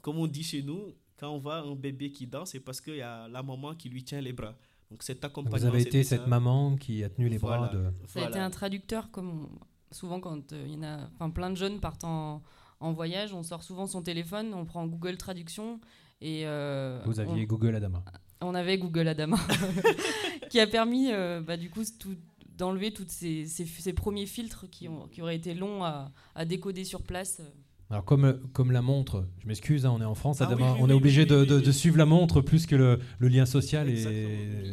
comme on dit chez nous, quand on voit un bébé qui danse, c'est parce qu'il y a la maman qui lui tient les bras. Donc cet accompagnement. Vous avez été c'était cette ça. maman qui a tenu les bras de. Ça a été un traducteur, comme on- souvent quand euh, il y en a, enfin plein de jeunes partent en, en voyage, on sort souvent son téléphone, on prend Google Traduction et euh, Vous aviez on- Google Adama. On avait Google Adama, [laughs] qui a permis, euh, bah, du coup, tout- d'enlever tous ces, ces, ces premiers filtres qui, ont, qui auraient été longs à, à décoder sur place. Alors comme, comme la montre, je m'excuse, hein, on est en France, Ah Adama, oui, oui, on est oui, obligé oui, de, oui, de- oui. de suivre la montre plus que le, le lien social et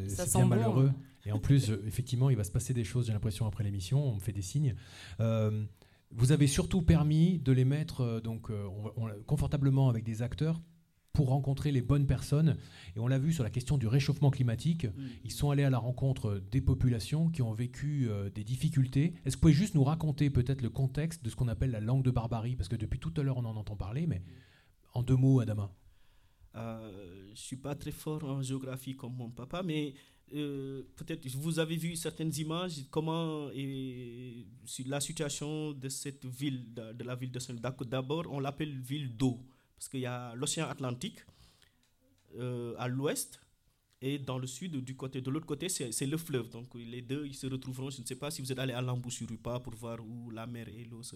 Ça c'est bien bon, malheureux. hein. Et en plus, je- effectivement, il va se passer des choses, j'ai l'impression, après l'émission, on me fait des signes. Euh, vous avez surtout permis de les mettre euh, donc, on va- on- confortablement avec des acteurs pour rencontrer les bonnes personnes. Et on l'a vu sur la question du réchauffement climatique. Mm. Ils sont allés à la rencontre des populations qui ont vécu euh, des difficultés. Est-ce que vous pouvez juste nous raconter peut-être le contexte de ce qu'on appelle la langue de barbarie? Parce que depuis tout à l'heure, on en entend parler, mais en deux mots, Adama. Euh, je suis pas très fort en géographie comme mon papa, mais euh, peut-être vous avez vu certaines images, comment est sur la situation de cette ville, de, de la ville de saint D'abord, on l'appelle ville d'eau, parce qu'il y a l'océan Atlantique euh, à l'ouest, et dans le sud, du côté de l'autre côté, c'est le fleuve. Donc les deux, ils se retrouveront. Je ne sais pas si vous êtes allé à Lamboussourupa pour voir où la mer et l'eau se...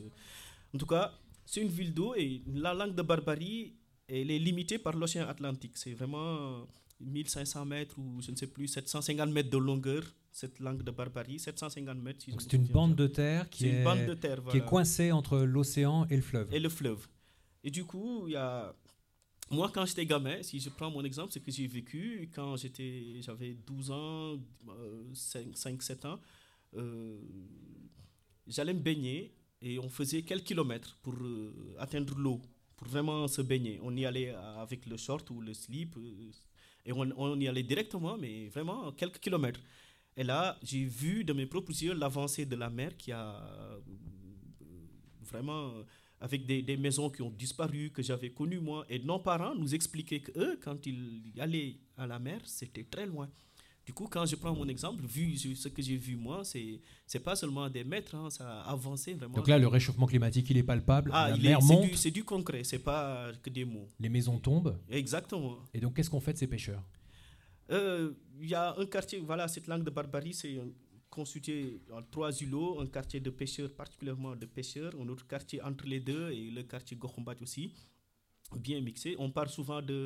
En tout cas, c'est une ville d'eau et la langue de barbarie, elle est limitée par l'océan Atlantique. C'est vraiment 1500 mètres ou je ne sais plus, 750 mètres de longueur, cette langue de barbarie. 750 mètres. si c'est une bande de terre qui C'est est, une bande de terre, qui voilà. est coincée entre l'océan et le fleuve. Et le fleuve. Et du coup, il y a. Moi, quand j'étais gamin, si je prends mon exemple, c'est que j'ai vécu quand j'étais, j'avais 12 ans, euh, 5-7 ans. euh, J'allais me baigner et on faisait quelques kilomètres pour euh, atteindre l'eau, pour vraiment se baigner. On y allait avec le short ou le slip euh, et on, on y allait directement, mais vraiment quelques kilomètres. Et là, j'ai vu de mes propres yeux l'avancée de la mer qui a euh, vraiment euh, avec des, des maisons qui ont disparu, que j'avais connues moi. Et nos parents nous expliquaient que eux, quand ils allaient à la mer, c'était très loin. Du coup, quand je prends mon exemple, vu ce que j'ai vu moi, c'est c'est pas seulement des mètres, hein, ça a avancé vraiment. Donc là, le réchauffement climatique, il est palpable. Ah, la il mer est- c'est monte, du, c'est du concret, c'est pas que des mots. les maisons tombent. Exactement. Et donc, qu'est-ce qu'on fait de ces pêcheurs? Euh, Il y a un quartier, voilà, cette langue de barbarie, c'est constitué en trois îlots, un quartier de pêcheurs, particulièrement de pêcheurs, un autre quartier entre les deux et le quartier Gokhombat aussi, bien mixé. On parle souvent de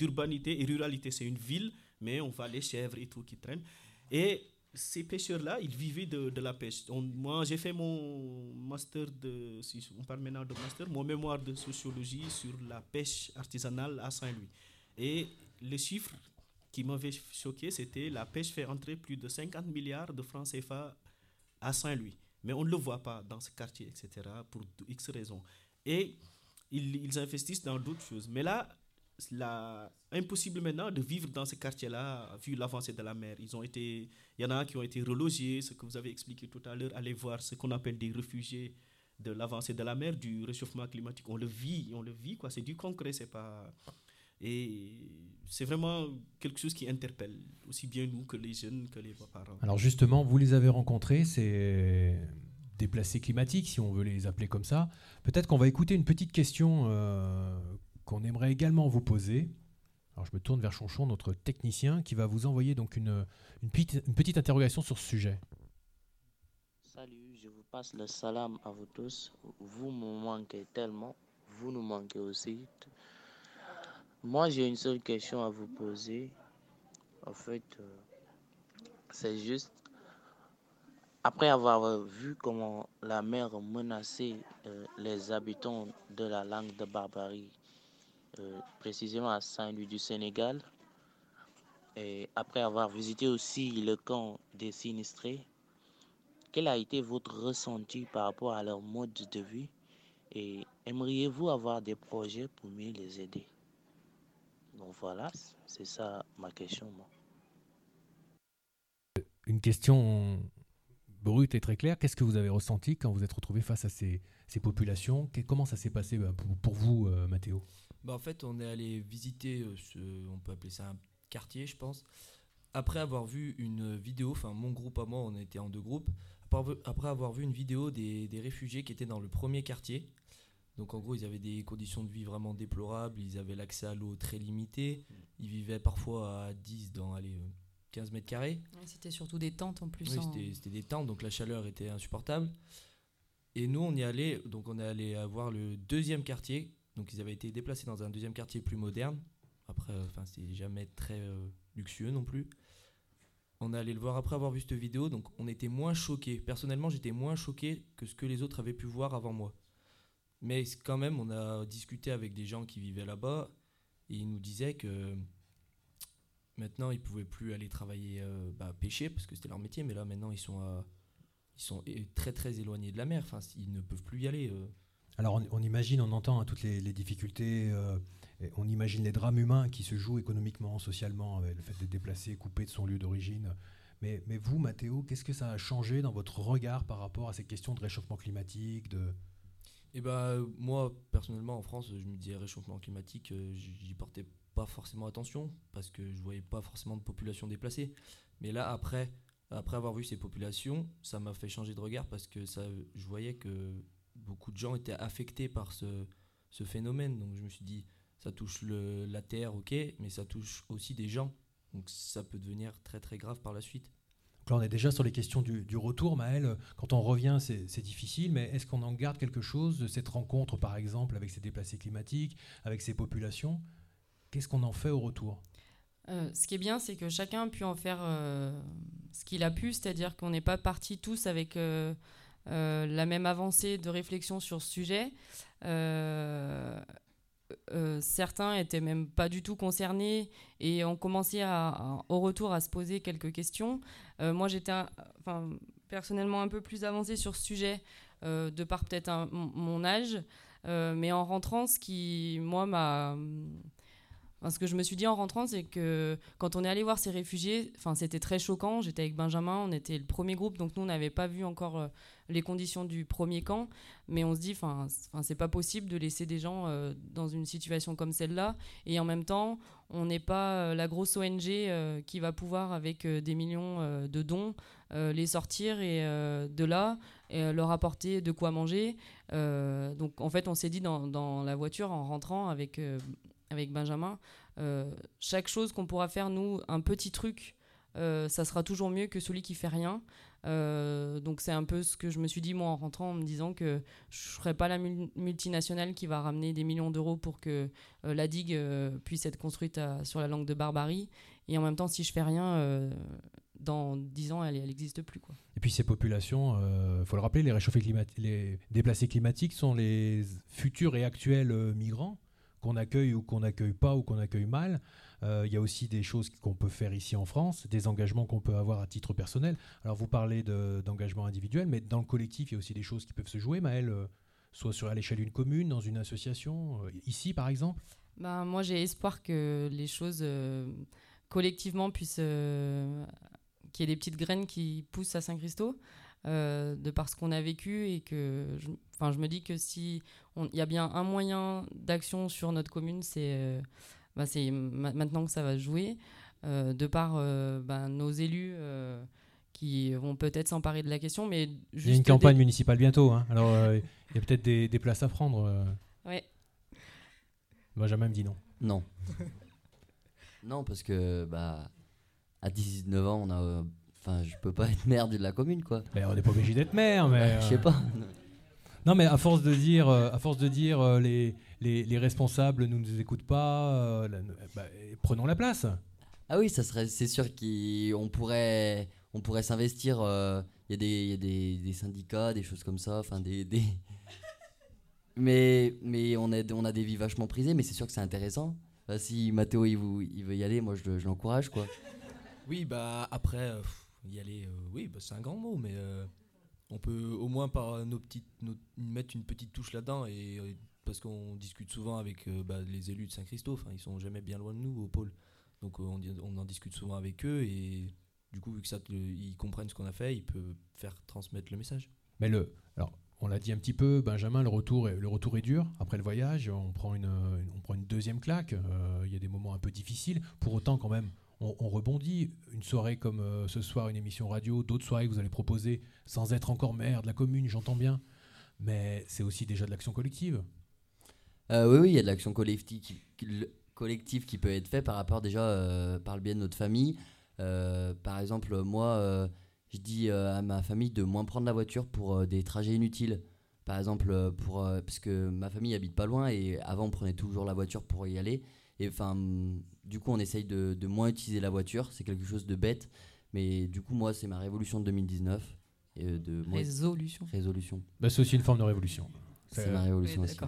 d'urbanité et ruralité. C'est une ville, mais on voit les chèvres et tout qui traînent. Et ces pêcheurs-là, ils vivaient de, de la pêche. Moi, j'ai fait mon master de, on parle maintenant de master, mon mémoire de sociologie sur la pêche artisanale à Saint-Louis. Et les chiffres qui m'avaient choqué, c'était la pêche fait entrer plus de 50 milliards de francs CFA à Saint-Louis. Mais on ne le voit pas dans ce quartier, etc., pour X raisons. Et ils, ils investissent dans d'autres choses. Mais là, la, impossible maintenant de vivre dans ce quartier-là, vu l'avancée de la mer. Ils ont été, il y en a qui ont été relogés, ce que vous avez expliqué tout à l'heure, allez voir ce qu'on appelle des réfugiés de l'avancée de la mer, du réchauffement climatique. On le vit, on le vit, quoi. C'est du concret, c'est pas. Et c'est vraiment quelque chose qui interpelle aussi bien nous que les jeunes, que les parents. Alors justement, vous les avez rencontrés, ces déplacés climatiques, si on veut les appeler comme ça. Peut-être qu'on va écouter une petite question euh, qu'on aimerait également vous poser. Alors je me tourne vers Chonchon, notre technicien, qui va vous envoyer donc une, une, petite, une petite interrogation sur ce sujet. Salut, je vous passe le salam à vous tous. Vous me manquez tellement, vous nous manquez aussi. Moi, j'ai une seule question à vous poser. En fait, euh, c'est juste, après avoir vu comment la mer menaçait euh, les habitants de la langue de barbarie, euh, précisément à Saint-Louis du Sénégal, et après avoir visité aussi le camp des sinistrés, quel a été votre ressenti par rapport à leur mode de vie? Et aimeriez-vous avoir des projets pour mieux les aider? Donc voilà, c'est ça ma question. Moi. Une question brute et très claire. Qu'est-ce que vous avez ressenti quand vous êtes retrouvé face à ces, ces populations? Que- Comment ça s'est passé bah, pour, pour vous, euh, Mathéo? Bah, en fait, on est allé visiter, euh, ce, on peut appeler ça un quartier, je pense. Après avoir vu une vidéo, enfin mon groupe à moi, on était en deux groupes. Après avoir- Après avoir vu une vidéo des, des réfugiés qui étaient dans le premier quartier. Donc en gros, ils avaient des conditions de vie vraiment déplorables. Ils avaient l'accès à l'eau très limité. Ils vivaient parfois à 10 dans allez, euh, 15 mètres carrés. Ouais, C'était surtout des tentes en plus. Oui, en- c'était- des tentes, donc la chaleur était insupportable. Et nous, on y allait, donc on est allé voir le deuxième quartier. Donc ils avaient été déplacés dans un deuxième quartier plus moderne. Après, euh, enfin, c'était jamais très euh, luxueux non plus. On est allé le voir après avoir vu cette vidéo, donc on était moins choqués. Personnellement, j'étais moins choqué que ce que les autres avaient pu voir avant moi. Mais quand même, on a discuté avec des gens qui vivaient là-bas et ils nous disaient que maintenant ils pouvaient plus aller travailler euh, bah, pêcher parce que c'était leur métier, mais là maintenant ils sont, très très éloignés de la mer. Enfin, ils ne peuvent plus y aller. euh. Alors on, imagine, on entend hein, toutes les, difficultés, euh, on imagine les drames humains qui se jouent économiquement, socialement, avec le fait d'être déplacé, coupé de son lieu d'origine. Mais, mais vous, Mathéo, qu'est-ce que ça a changé dans votre regard par rapport à ces questions de réchauffement climatique de... Et bah, moi, personnellement, en France, je me disais réchauffement climatique, euh, j'y portais pas forcément attention parce que je voyais pas forcément de population déplacée. Mais là, après, après avoir vu ces populations, ça m'a fait changer de regard parce que je voyais que beaucoup de gens étaient affectés par ce, phénomène. Donc je me suis dit, ça touche la terre, ok, mais ça touche aussi des gens. Donc ça peut devenir très très grave par la suite. Donc là, on est déjà sur les questions du, retour. Maël, quand on revient, c'est difficile, mais est-ce qu'on en garde quelque chose de cette rencontre, par exemple, avec ces déplacés climatiques, avec ces populations? Qu'est-ce qu'on en fait au retour? Euh, ce qui est bien, c'est que chacun a pu en faire euh, ce qu'il a pu, c'est-à-dire qu'on n'est pas partis tous avec euh, la même avancée de réflexion sur ce sujet. Certains étaient même pas du tout concernés et ont commencé au retour à se poser quelques questions. Euh, moi, j'étais personnellement un peu plus avancée sur ce sujet euh, de par peut-être mon âge, Euh, mais en rentrant, ce qui moi m'a Ce que je me suis dit en rentrant, c'est que quand on est allé voir ces réfugiés, c'était très choquant. J'étais avec Benjamin, on était le premier groupe, donc nous, on n'avait pas vu encore euh, les conditions du premier camp. Mais on se dit, enfin, c'est pas possible de laisser des gens euh, dans une situation comme celle-là. Et en même temps, on n'est pas euh, la grosse ONG qui va pouvoir, avec des millions de dons, les sortir et de là et leur apporter de quoi manger. Donc, en fait, on s'est dit dans, la voiture en rentrant avec avec Benjamin, euh, chaque chose qu'on pourra faire, nous, un petit truc, euh, ça sera toujours mieux que celui qui fait rien. Euh, donc c'est un peu ce que je me suis dit moi en rentrant en me disant que je ne serais pas la mul- multinationale qui va ramener des millions d'euros pour que la digue puisse être construite sur la langue de barbarie. Et en même temps, si je fais rien, dans 10 ans, elle n'existe plus. Et puis ces populations, il faut le rappeler, les réchauffés les déplacés climatiques sont les futurs et actuels migrants qu'on accueille ou qu'on n'accueille pas ou qu'on accueille mal. Euh, Il y a aussi des choses qu'on peut faire ici en France, des engagements qu'on peut avoir à titre personnel. Alors vous parlez de- d'engagement individuel, mais dans le collectif, il y a aussi des choses qui peuvent se jouer, Maëlle, euh, soit à l'échelle d'une commune, dans une association, euh, ici par exemple? Ben, moi, j'ai espoir que les choses collectivement puissent. qu'il y ait des petites graines qui poussent à Saint-Christo, euh, de par ce qu'on a vécu. Et que. Je, enfin, je me dis que si. Il y a bien un moyen d'action sur notre commune, c'est. euh, c'est ma- maintenant que ça va se jouer, euh, de par euh, ben, nos élus. euh, qui vont peut-être s'emparer de la question, mais Il y a une campagne des- municipale bientôt, hein. alors euh, il y a peut-être des, des places à prendre. euh. Ouais. Benjamin me dit non. Non. [laughs] non, parce que bah, à 19 ans, on a. Enfin, je peux pas être maire de la commune, quoi. Mais on n'est pas obligé d'être maire, mais. Je sais euh, pas. Non, mais à force de dire, euh, à force de dire euh, les, les, les responsables ne nous écoutent pas, euh, bah, prenons la place. Ah oui, ça serait, c'est sûr qu'on pourrait, on pourrait s'investir. euh, Il y a, des, il y a des, des syndicats, des choses comme ça, enfin des, des- [laughs] Mais, mais on, a, on a des vies vachement prisées, mais c'est sûr que c'est intéressant. Bah, si Mathéo il, vous- il veut y aller, moi je, le- je l'encourage quoi. Oui, bah après, euh, y aller, euh, oui, bah, c'est un grand mot, mais euh, on peut au moins par nos petites, mettre une petite touche là-dedans, et, euh, parce qu'on discute souvent avec bah, les élus de Saint-Christophe, hein, ils sont jamais bien loin de nous au pôle, donc on, on en discute souvent avec eux, et du coup, vu que ça, ils comprennent ce qu'on a fait, ils peuvent faire transmettre le message. Mais le, alors, on l'a dit un petit peu, Benjamin, le retour est, le retour est dur. Après le voyage, on prend une, on prend une deuxième claque. Il y a des moments un peu difficiles. Pour autant, quand même, on, on rebondit. Une soirée comme euh, ce soir, une émission radio, d'autres soirées que vous allez proposer, sans être encore maire de la commune, j'entends bien. Mais c'est aussi déjà de l'action collective. Euh, oui, oui, il y a de l'action collective qui, peut être faite par rapport déjà euh, par le biais de notre famille. Par exemple, moi, je dis à ma famille de moins prendre la voiture pour des trajets inutiles. Par exemple, pour, parce que ma famille habite pas loin et avant on prenait toujours la voiture pour y aller. Et enfin, du coup, on essaye de, de moins utiliser la voiture. C'est quelque chose de bête. Mais du coup, moi, c'est ma révolution de 2019. Et euh, de, moi- Résolution. Résolution. Bah, c'est aussi une forme de révolution. C'est ma révolution Oui, aussi.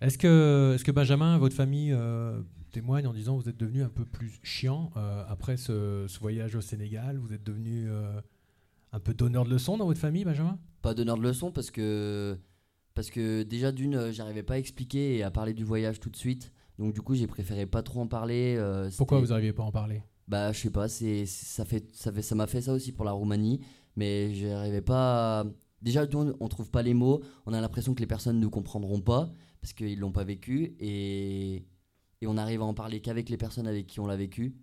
Est-ce que, est-ce que Benjamin, votre famille euh, témoigne en disant que vous êtes devenu un peu plus chiant euh, après ce, ce voyage au Sénégal? Vous êtes devenu euh, un peu donneur de leçons dans votre famille, Benjamin? Pas donneur de leçons parce que Parce que déjà d'une, euh, j'arrivais pas à expliquer et à parler du voyage tout de suite. Donc du coup, j'ai préféré pas trop en parler. euh, Pourquoi vous n'arriviez pas à en parler? Bah, je sais pas, c'est ça fait ça fait ça m'a fait ça aussi pour la Roumanie, mais j'arrivais pas. à- Déjà, nous, on trouve pas les mots. On a l'impression que les personnes ne comprendront pas parce qu'ils l'ont pas vécu et et on arrive à en parler qu'avec les personnes avec qui on l'a vécu.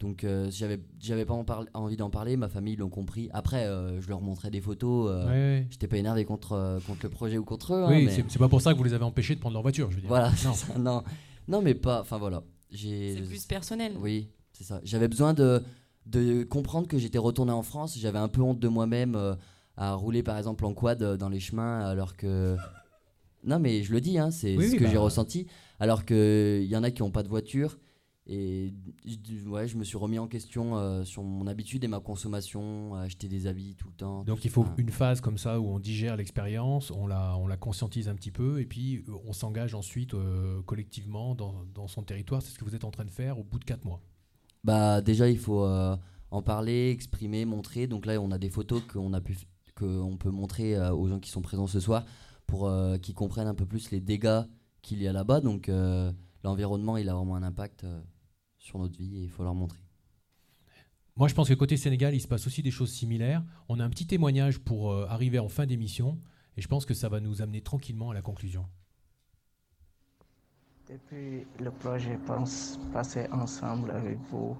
Donc euh, j'avais j'avais pas en parle- envie d'en parler, ma famille l'ont compris. Après, euh, je leur montrais des photos. euh, Ouais, ouais. J'étais pas énervé contre contre le projet ou contre eux. hein, Oui, mais- c'est pas pour ça que vous les avez empêchés de prendre leur voiture, je veux dire. Voilà, [laughs] c'est Non. ça, non, non, mais pas. Enfin voilà, j'ai. C'est plus personnel. Oui, c'est ça. J'avais besoin de de comprendre que j'étais retourné en France. J'avais un peu honte de moi-même euh, à rouler par exemple en quad euh, dans les chemins, alors que. [laughs] Non, mais je le dis, hein, c'est Oui, ce oui, que bah. j'ai ressenti. Alors que il y en a qui n'ont pas de voiture. Et je- ouais, je me suis remis en question euh, sur mon habitude et ma consommation, à acheter des habits tout le temps. Donc il faut une phase comme ça où on digère l'expérience, on la, on la conscientise un petit peu, et puis euh, on s'engage ensuite euh, collectivement dans, dans son territoire. C'est ce que vous êtes en train de faire au bout de 4 mois. Bah déjà il faut euh, en parler, exprimer, montrer. Donc là on a des photos qu'on a pu f- qu'on peut montrer aux gens qui sont présents ce soir pour qu'ils comprennent un peu plus les dégâts qu'il y a là-bas. Donc l'environnement il a vraiment un impact sur notre vie et il faut leur montrer. Moi, je pense que côté Sénégal, il se passe aussi des choses similaires. On a un petit témoignage pour euh, arriver en fin d'émission, et je pense que ça va nous amener tranquillement à la conclusion. Depuis le projet Pense passer ensemble avec vous,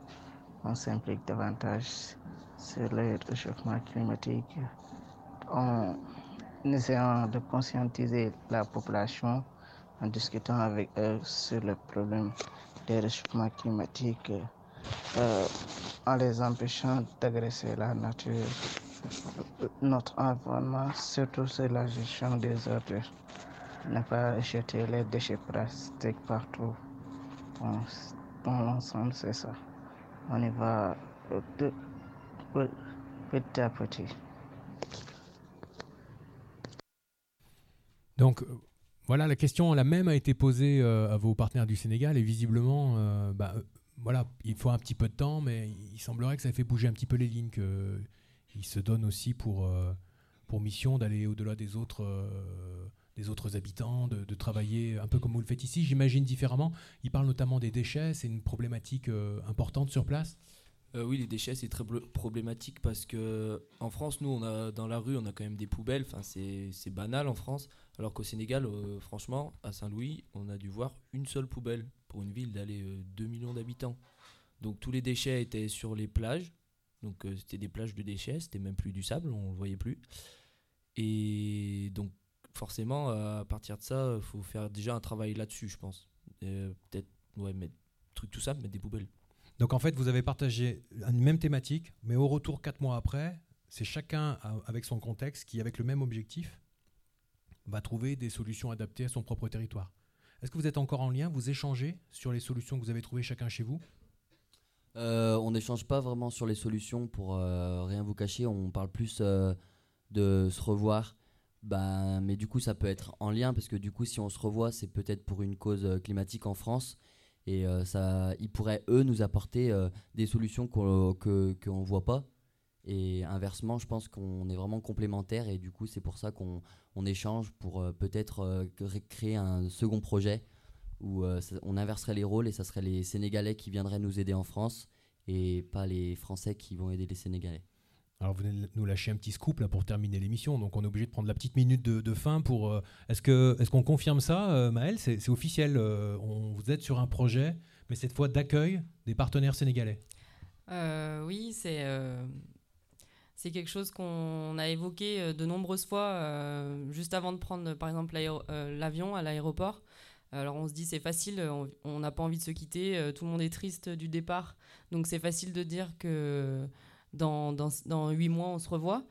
on s'implique davantage sur le réchauffement climatique en essayant de conscientiser la population, en discutant avec eux sur le problème des réchauffements climatiques, euh, en les empêchant d'agresser la nature, notre environnement, surtout sur la gestion des ordures ne pas jeter les déchets plastiques partout. Dans l'ensemble, c'est ça. On y va euh, de- pe- petit à petit. Donc euh, voilà, la question la même a été posée euh, à vos partenaires du Sénégal, et visiblement, euh, bah, euh, voilà, il faut un petit peu de temps, mais il semblerait que ça fait bouger un petit peu les lignes, qu'ils se donnent aussi pour, mission d'aller au-delà des autres. des autres habitants, de, travailler un peu comme vous le faites ici, j'imagine différemment. Il parle notamment des déchets, c'est une problématique importante sur place. Euh, oui, les déchets, c'est très problématique parce que en France, nous, on a dans la rue, on a quand même des poubelles. Enfin, c'est banal en France. Alors qu'au Sénégal, euh, franchement, à Saint-Louis, on a dû voir une seule poubelle pour une ville d'aller 2 millions d'habitants. Donc tous les déchets étaient sur les plages. Donc euh, c'était des plages de déchets, c'était même plus du sable, on le voyait plus. Et donc forcément, euh, à partir de ça, il faut faire déjà un travail là-dessus, je pense. Euh, Peut-être, ouais, mettre truc tout simple, mettre des poubelles. Donc en fait, vous avez partagé une même thématique, mais au retour, quatre mois après, c'est chacun avec son contexte qui, avec le même objectif, va trouver des solutions adaptées à son propre territoire. Est-ce que vous êtes encore en lien Vous échangez sur les solutions que vous avez trouvées chacun chez vous? Euh, on n'échange pas vraiment sur les solutions pour euh, rien vous cacher. On parle plus euh, de se revoir. Bah, mais du coup, ça peut être en lien parce que du coup, si on se revoit, c'est peut-être pour une cause climatique en France. Et euh, ça, ils pourraient, eux, nous apporter euh, des solutions qu'on que, qu'on voit pas. Et inversement, je pense qu'on est vraiment complémentaires. Et du coup, c'est pour ça qu'on on échange pour euh, peut-être cré- créer un second projet où on inverserait les rôles et ça serait les Sénégalais qui viendraient nous aider en France et pas les Français qui vont aider les Sénégalais. Alors vous venez de nous lâcher un petit scoop là pour terminer l'émission, donc on est obligé de prendre la petite minute de, fin pour. euh, est-ce que est-ce qu'on confirme ça, euh, Maël? C'est officiel. euh, on vous êtes sur un projet, mais cette fois d'accueil des partenaires sénégalais. Oui, c'est c'est quelque chose qu'on a évoqué de nombreuses fois juste avant de prendre par exemple l'avion à l'aéroport. Alors on se dit c'est facile, on- n'a pas envie de se quitter, tout le monde est triste du départ, donc c'est facile de dire que dans, dans, dans 8 mois on se revoit.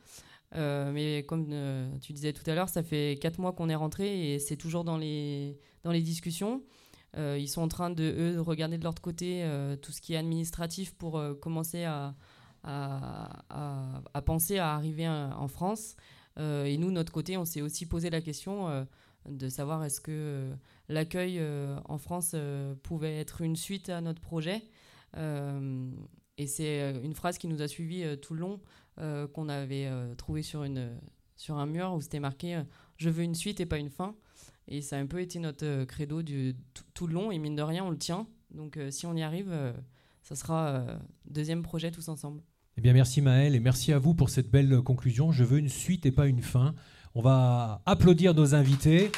Euh, mais comme euh, tu disais tout à l'heure, ça fait 4 mois qu'on est rentré et c'est toujours dans les, discussions. Euh, ils sont en train de, regarder de leur côté tout ce qui est administratif pour commencer à, à, penser à arriver en France. Et nous, de notre côté, on s'est aussi posé la question de savoir est-ce que l'accueil en France pouvait être une suite à notre projet. Et c'est euh, une phrase qui nous a suivi euh, tout le long, euh, qu'on avait euh, trouvé sur une, sur un mur où c'était marqué euh, Je veux une suite et pas une fin. Et ça a un peu été notre credo du, tout, le long. Et mine de rien, on le tient. Donc si on y arrive, ça sera deuxième projet tous ensemble. Eh bien, merci Maël et merci à vous pour cette belle conclusion. Je veux une suite et pas une fin. On va applaudir nos invités.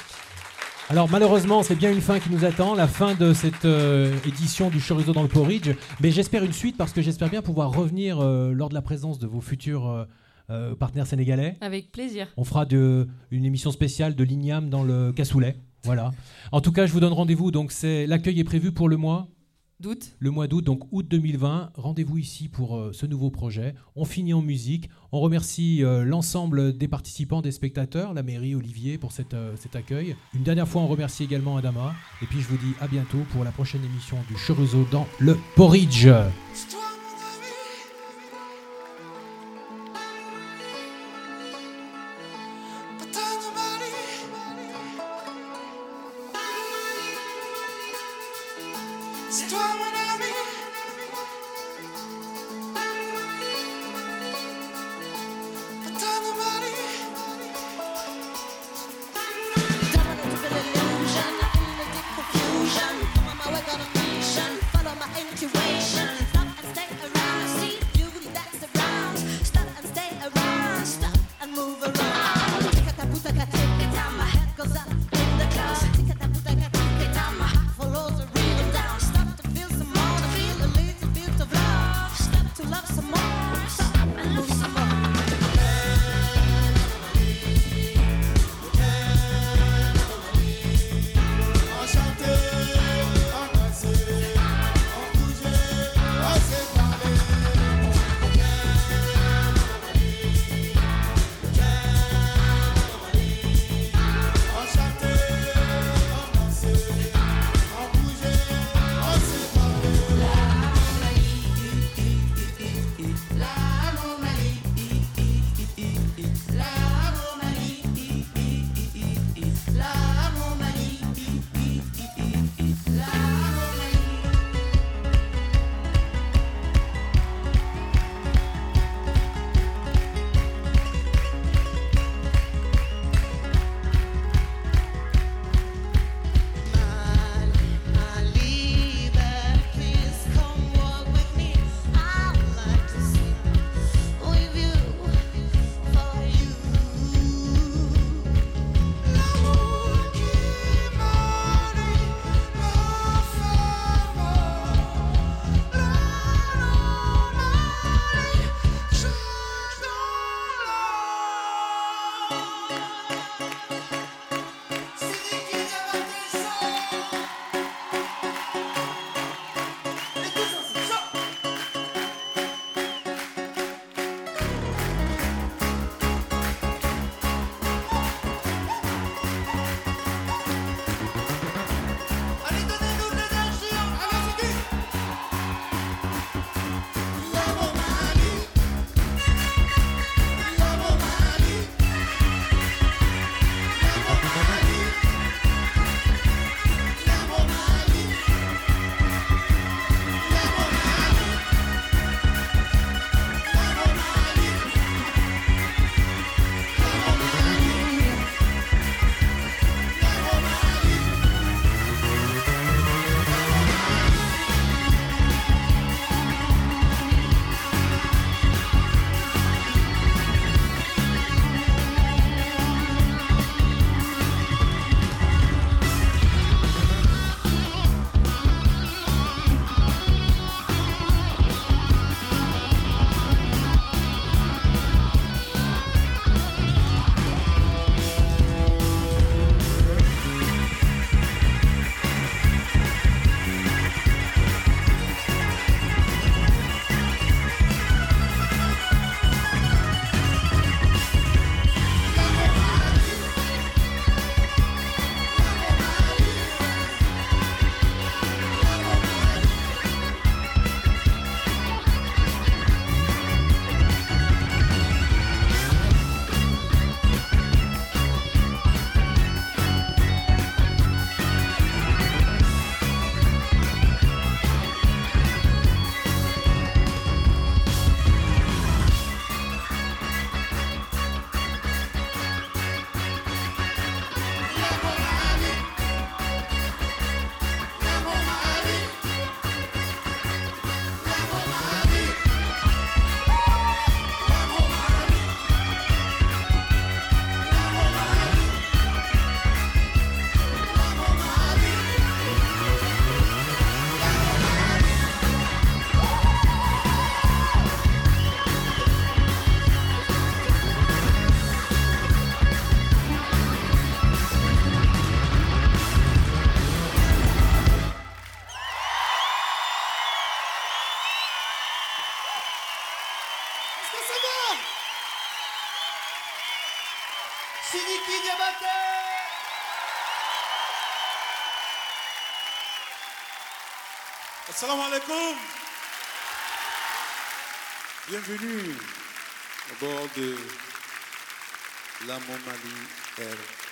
Alors malheureusement, c'est bien une fin qui nous attend, la fin de cette euh, édition du Chorizo dans le Porridge. Mais j'espère une suite parce que j'espère bien pouvoir revenir euh, lors de la présence de vos futurs euh, partenaires sénégalais. Avec plaisir. On fera de, une émission spéciale de l'igname dans le cassoulet. Voilà. En tout cas, je vous donne rendez-vous. Donc, c'est l'accueil est prévu pour le mois. Le mois d'août, donc août 2020. Rendez-vous ici pour euh, ce nouveau projet. On finit en musique. On remercie euh, l'ensemble des participants, des spectateurs, la mairie, Olivier, pour cette, euh, cet accueil. Une dernière fois, on remercie également Adama. Et puis, je vous dis à bientôt pour la prochaine émission du Chorizo dans le Porridge. C'est toi mon ami. Assalamu alaikum. Bienvenue à bord de la Momali Air